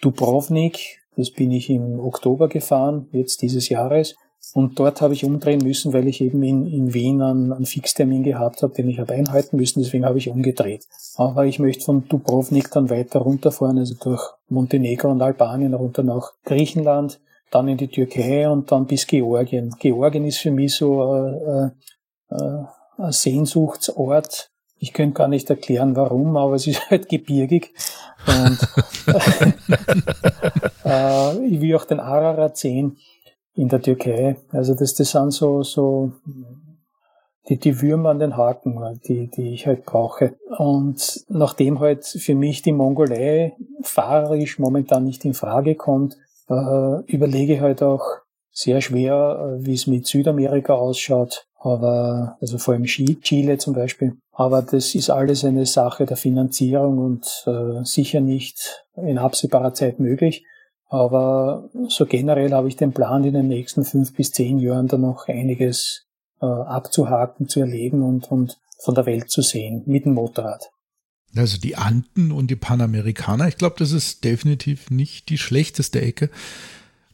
Dubrovnik. Das bin ich im Oktober gefahren, jetzt dieses Jahres. Und dort habe ich umdrehen müssen, weil ich eben in, in Wien einen, einen Fixtermin gehabt habe, den ich habe einhalten müssen. Deswegen habe ich umgedreht. Aber ich möchte von Dubrovnik dann weiter runterfahren, also durch Montenegro und Albanien runter nach Griechenland, dann in die Türkei und dann bis Georgien. Georgien ist für mich so äh, äh, ein Sehnsuchtsort. Ich könnte gar nicht erklären, warum, aber es ist halt gebirgig. Und äh, ich will auch den Ararat sehen in der Türkei. Also das, das sind so, so die, die Würmer an den Haken, die, die ich halt brauche. Und nachdem halt für mich die Mongolei fahrerisch momentan nicht in Frage kommt, äh, überlege ich halt auch sehr schwer, äh, wie es mit Südamerika ausschaut. Aber, also vor allem Chile zum Beispiel. Aber das ist alles eine Sache der Finanzierung und äh, sicher nicht in absehbarer Zeit möglich. Aber so generell habe ich den Plan, in den nächsten fünf bis zehn Jahren da noch einiges äh, abzuhaken, zu erleben und, und von der Welt zu sehen mit dem Motorrad. Also die Anden und die Panamerikaner, ich glaube, das ist definitiv nicht die schlechteste Ecke,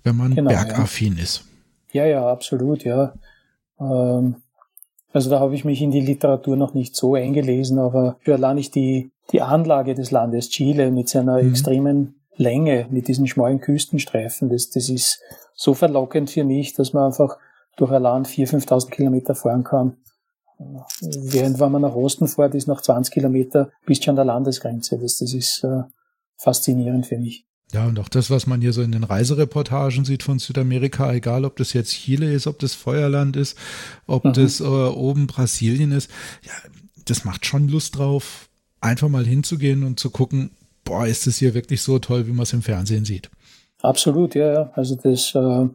wenn man genau, bergaffin ja. ist. Ja, ja, absolut, ja. Ähm, also da habe ich mich in die Literatur noch nicht so eingelesen, aber für allein nicht die, die Anlage des Landes Chile mit seiner mhm. extremen Länge, mit diesen schmalen Küstenstreifen, das, das ist so verlockend für mich, dass man einfach durch ein Land 4.000, 5.000 Kilometer fahren kann. Während wenn man nach Osten fährt, ist nach 20 Kilometer bis schon an der Landesgrenze. Das, das ist äh, faszinierend für mich. Ja, und auch das, was man hier so in den Reisereportagen sieht von Südamerika, egal ob das jetzt Chile ist, ob das Feuerland ist, ob mhm. das äh, oben Brasilien ist, ja, das macht schon Lust drauf, einfach mal hinzugehen und zu gucken, boah, ist das hier wirklich so toll, wie man es im Fernsehen sieht. Absolut, ja, ja. Also das äh,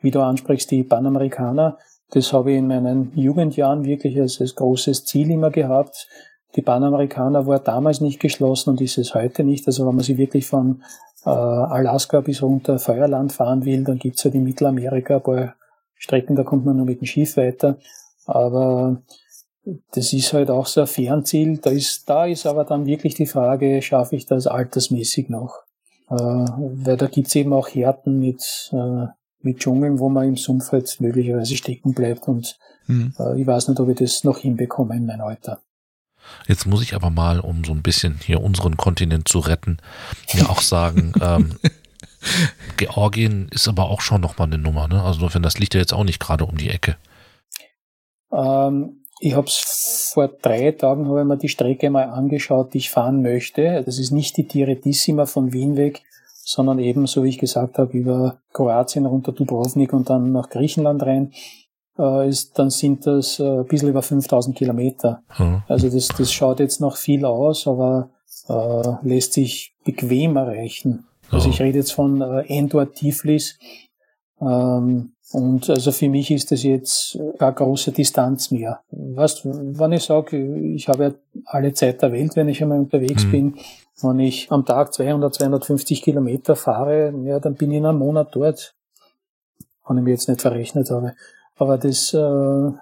wie du ansprichst, die Panamerikaner, das habe ich in meinen Jugendjahren wirklich als, als großes Ziel immer gehabt. Die Panamerikaner war damals nicht geschlossen und ist es heute nicht. Also wenn man sie wirklich von äh, Alaska bis runter Feuerland fahren will, dann gibt's ja die Mittelamerika, ein paar Strecken, da kommt man nur mit dem Schiff weiter. Aber das ist halt auch so ein Fernziel. Da ist, da ist aber dann wirklich die Frage, schaffe ich das altersmäßig noch? Äh, weil da gibt's eben auch Härten mit äh, mit Dschungeln, wo man im Sumpf halt möglicherweise stecken bleibt und mhm. äh, ich weiß nicht, ob ich das noch hinbekomme in meinem Alter. Jetzt muss ich aber mal, um so ein bisschen hier unseren Kontinent zu retten, mir auch sagen, ähm, Georgien ist aber auch schon nochmal eine Nummer, ne? Also insofern, das liegt ja jetzt auch nicht gerade um die Ecke. Ähm, ich habe es vor drei Tagen habe ich mir die Strecke mal angeschaut, die ich fahren möchte. Das ist nicht die Tiretissima von Wien weg, sondern eben, so wie ich gesagt habe, über Kroatien runter Dubrovnik und dann nach Griechenland rein, äh, ist, dann sind das äh, ein bisschen über 5000 Kilometer. Mhm. Also das, das schaut jetzt noch viel aus, aber äh, lässt sich bequem erreichen. Also ich rede jetzt von äh, Endor Tiflis. Ähm, und also für mich ist das jetzt keine große Distanz mehr. Weißt, wenn ich sage, ich habe ja alle Zeit der Welt, wenn ich einmal unterwegs mhm. bin, wenn ich am Tag 200, 250 Kilometer fahre, ja, dann bin ich in einem Monat dort. Wenn ich mir jetzt nicht verrechnet habe. Aber das, äh,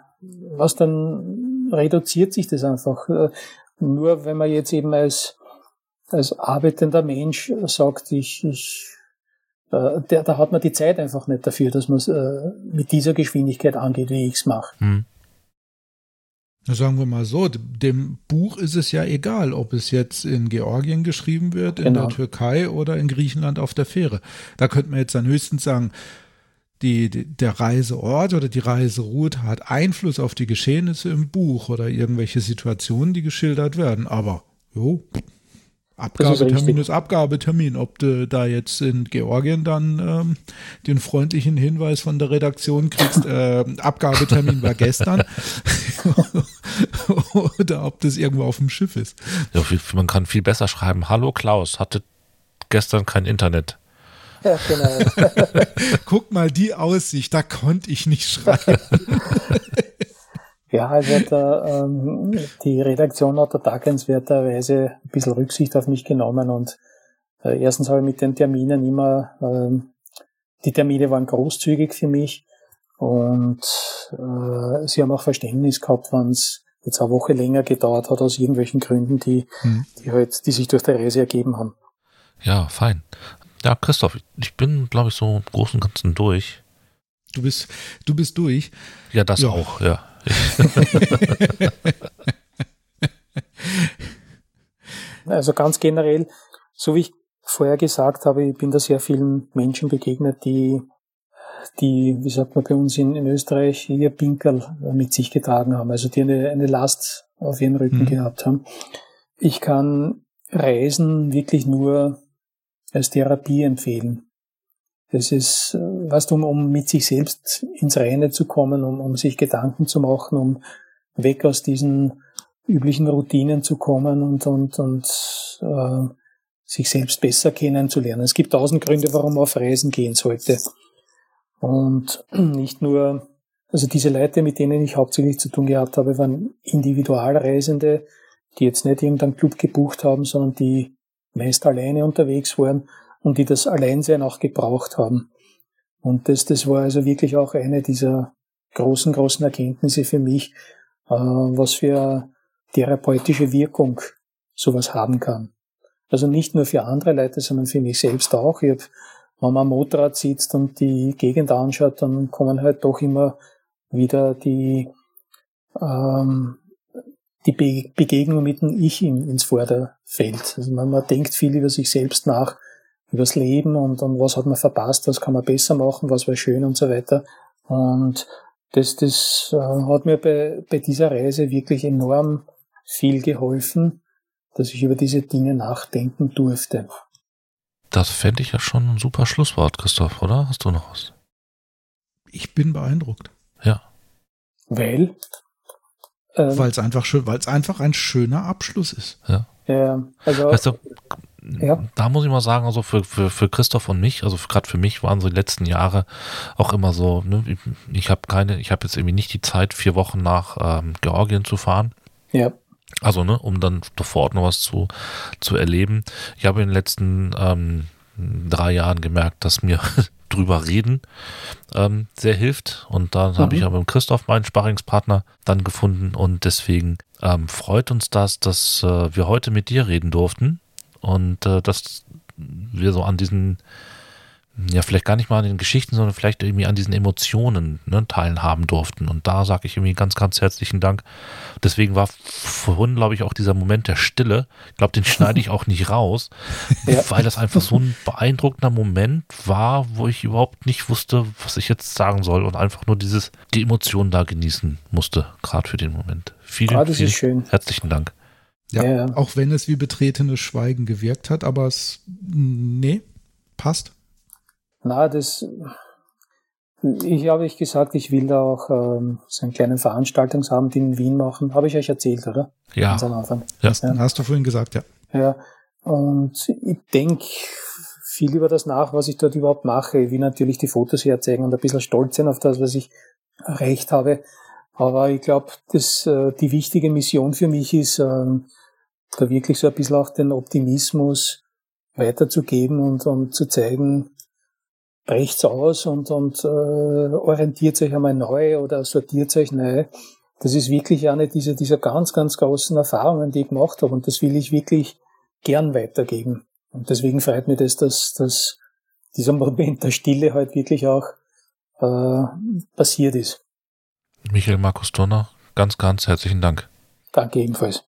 was dann reduziert sich das einfach. Äh, nur wenn man jetzt eben als, als arbeitender Mensch sagt, ich, ich äh, der, da hat man die Zeit einfach nicht dafür, dass man es äh, mit dieser Geschwindigkeit angeht, wie ich es mache. Hm. Sagen wir mal so, dem Buch ist es ja egal, ob es jetzt in Georgien geschrieben wird, in genau. der Türkei oder in Griechenland auf der Fähre. Da könnte man jetzt dann höchstens sagen, die, die, der Reiseort oder die Reiseroute hat Einfluss auf die Geschehnisse im Buch oder irgendwelche Situationen, die geschildert werden. Aber jo, Abgabetermin ist, ist, Abgabetermin. Ob du da jetzt in Georgien dann ähm, den freundlichen Hinweis von der Redaktion kriegst, äh, Abgabetermin war gestern, oder ob das irgendwo auf dem Schiff ist. Ja, man kann viel besser schreiben. Hallo Klaus, hatte gestern kein Internet. Ja, genau. Guck mal die Aussicht, da konnte ich nicht schreiben. Ja, also der, ähm, die Redaktion hat da dankenswerterweise ein bisschen Rücksicht auf mich genommen und äh, erstens habe ich mit den Terminen immer, ähm, die Termine waren großzügig für mich und äh, sie haben auch Verständnis gehabt, wenn es jetzt eine Woche länger gedauert hat aus irgendwelchen Gründen, die, hm. die halt, die sich durch die Reise ergeben haben. Ja, fein. Ja, Christoph, ich bin, glaube ich, so im Großen und Ganzen durch. Du bist, du bist durch. Ja, das ja. auch, ja. also ganz generell, so wie ich vorher gesagt habe, ich bin da sehr vielen Menschen begegnet, die, die, wie sagt man bei uns in, in Österreich, ihr Pinkerl mit sich getragen haben, also die eine, eine Last auf ihren Rücken mhm. gehabt haben. Ich kann Reisen wirklich nur als Therapie empfehlen. Das ist, was um, um mit sich selbst ins Reine zu kommen, um, um sich Gedanken zu machen, um weg aus diesen üblichen Routinen zu kommen und, und, und äh, sich selbst besser kennenzulernen. Es gibt tausend Gründe, warum man auf Reisen gehen sollte. Und nicht nur, also diese Leute, mit denen ich hauptsächlich zu tun gehabt habe, waren Individualreisende, die jetzt nicht irgendeinen Club gebucht haben, sondern die meist alleine unterwegs waren und die das Alleinsein auch gebraucht haben. Und das, das war also wirklich auch eine dieser großen, großen Erkenntnisse für mich, äh, was für therapeutische Wirkung sowas haben kann. Also nicht nur für andere Leute, sondern für mich selbst auch. Ich hab, wenn man am Motorrad sitzt und die Gegend anschaut, dann kommen halt doch immer wieder die, ähm, die Be Begegnung mit dem Ich in, ins Vorderfeld. Also man, man denkt viel über sich selbst nach, übers Leben und, und was hat man verpasst, was kann man besser machen, was war schön und so weiter. Und das, das äh, hat mir bei, bei dieser Reise wirklich enorm viel geholfen, dass ich über diese Dinge nachdenken durfte. Das fände ich ja schon ein super Schlusswort, Christoph, oder? Hast du noch was? Ich bin beeindruckt. Ja. Weil? Ähm, weil es einfach schön, weil es einfach ein schöner Abschluss ist. Ja. Ja, also. Weißt du, ja. da muss ich mal sagen, also für, für, für Christoph und mich, also gerade für mich waren so die letzten Jahre auch immer so, ne, ich, ich habe keine, ich habe jetzt irgendwie nicht die Zeit, vier Wochen nach ähm, Georgien zu fahren. Ja. Also, ne, um dann vor Ort noch was zu, zu erleben. Ich habe in den letzten ähm, drei Jahren gemerkt, dass mir drüber reden ähm, sehr hilft. Und da mhm. habe ich aber mit Christoph meinen Sparringspartner dann gefunden. Und deswegen ähm, freut uns das, dass äh, wir heute mit dir reden durften und äh, dass wir so an diesen ja, vielleicht gar nicht mal an den Geschichten, sondern vielleicht irgendwie an diesen Emotionen ne, teilhaben durften. Und da sage ich irgendwie ganz, ganz herzlichen Dank. Deswegen war vorhin, glaube ich, auch dieser Moment der Stille. Ich glaube, den schneide ich auch nicht raus, ja. weil das einfach so ein beeindruckender Moment war, wo ich überhaupt nicht wusste, was ich jetzt sagen soll und einfach nur dieses, die Emotionen da genießen musste, gerade für den Moment. Vielen, ah, vielen schön. herzlichen Dank. Ja, ja, auch wenn es wie betretenes Schweigen gewirkt hat, aber es, nee, passt. Na, das, ich habe ich gesagt, ich will da auch ähm, so einen kleinen Veranstaltungsabend in Wien machen. Habe ich euch erzählt, oder? Ja. ja. ja. Hast du vorhin gesagt, ja. Ja. Und ich denke viel über das nach, was ich dort überhaupt mache. Ich will natürlich die Fotos herzeigen und ein bisschen stolz sein auf das, was ich erreicht habe. Aber ich glaube, dass äh, die wichtige Mission für mich ist, äh, da wirklich so ein bisschen auch den Optimismus weiterzugeben und, und zu zeigen, brecht's aus und, und äh, orientiert sich einmal neu oder sortiert euch neu. Das ist wirklich eine dieser, dieser ganz, ganz großen Erfahrungen, die ich gemacht habe und das will ich wirklich gern weitergeben. Und deswegen freut mich das, dass, dass dieser Moment der Stille halt wirklich auch äh, passiert ist. Michael Markus Donner, ganz, ganz herzlichen Dank. Danke ebenfalls.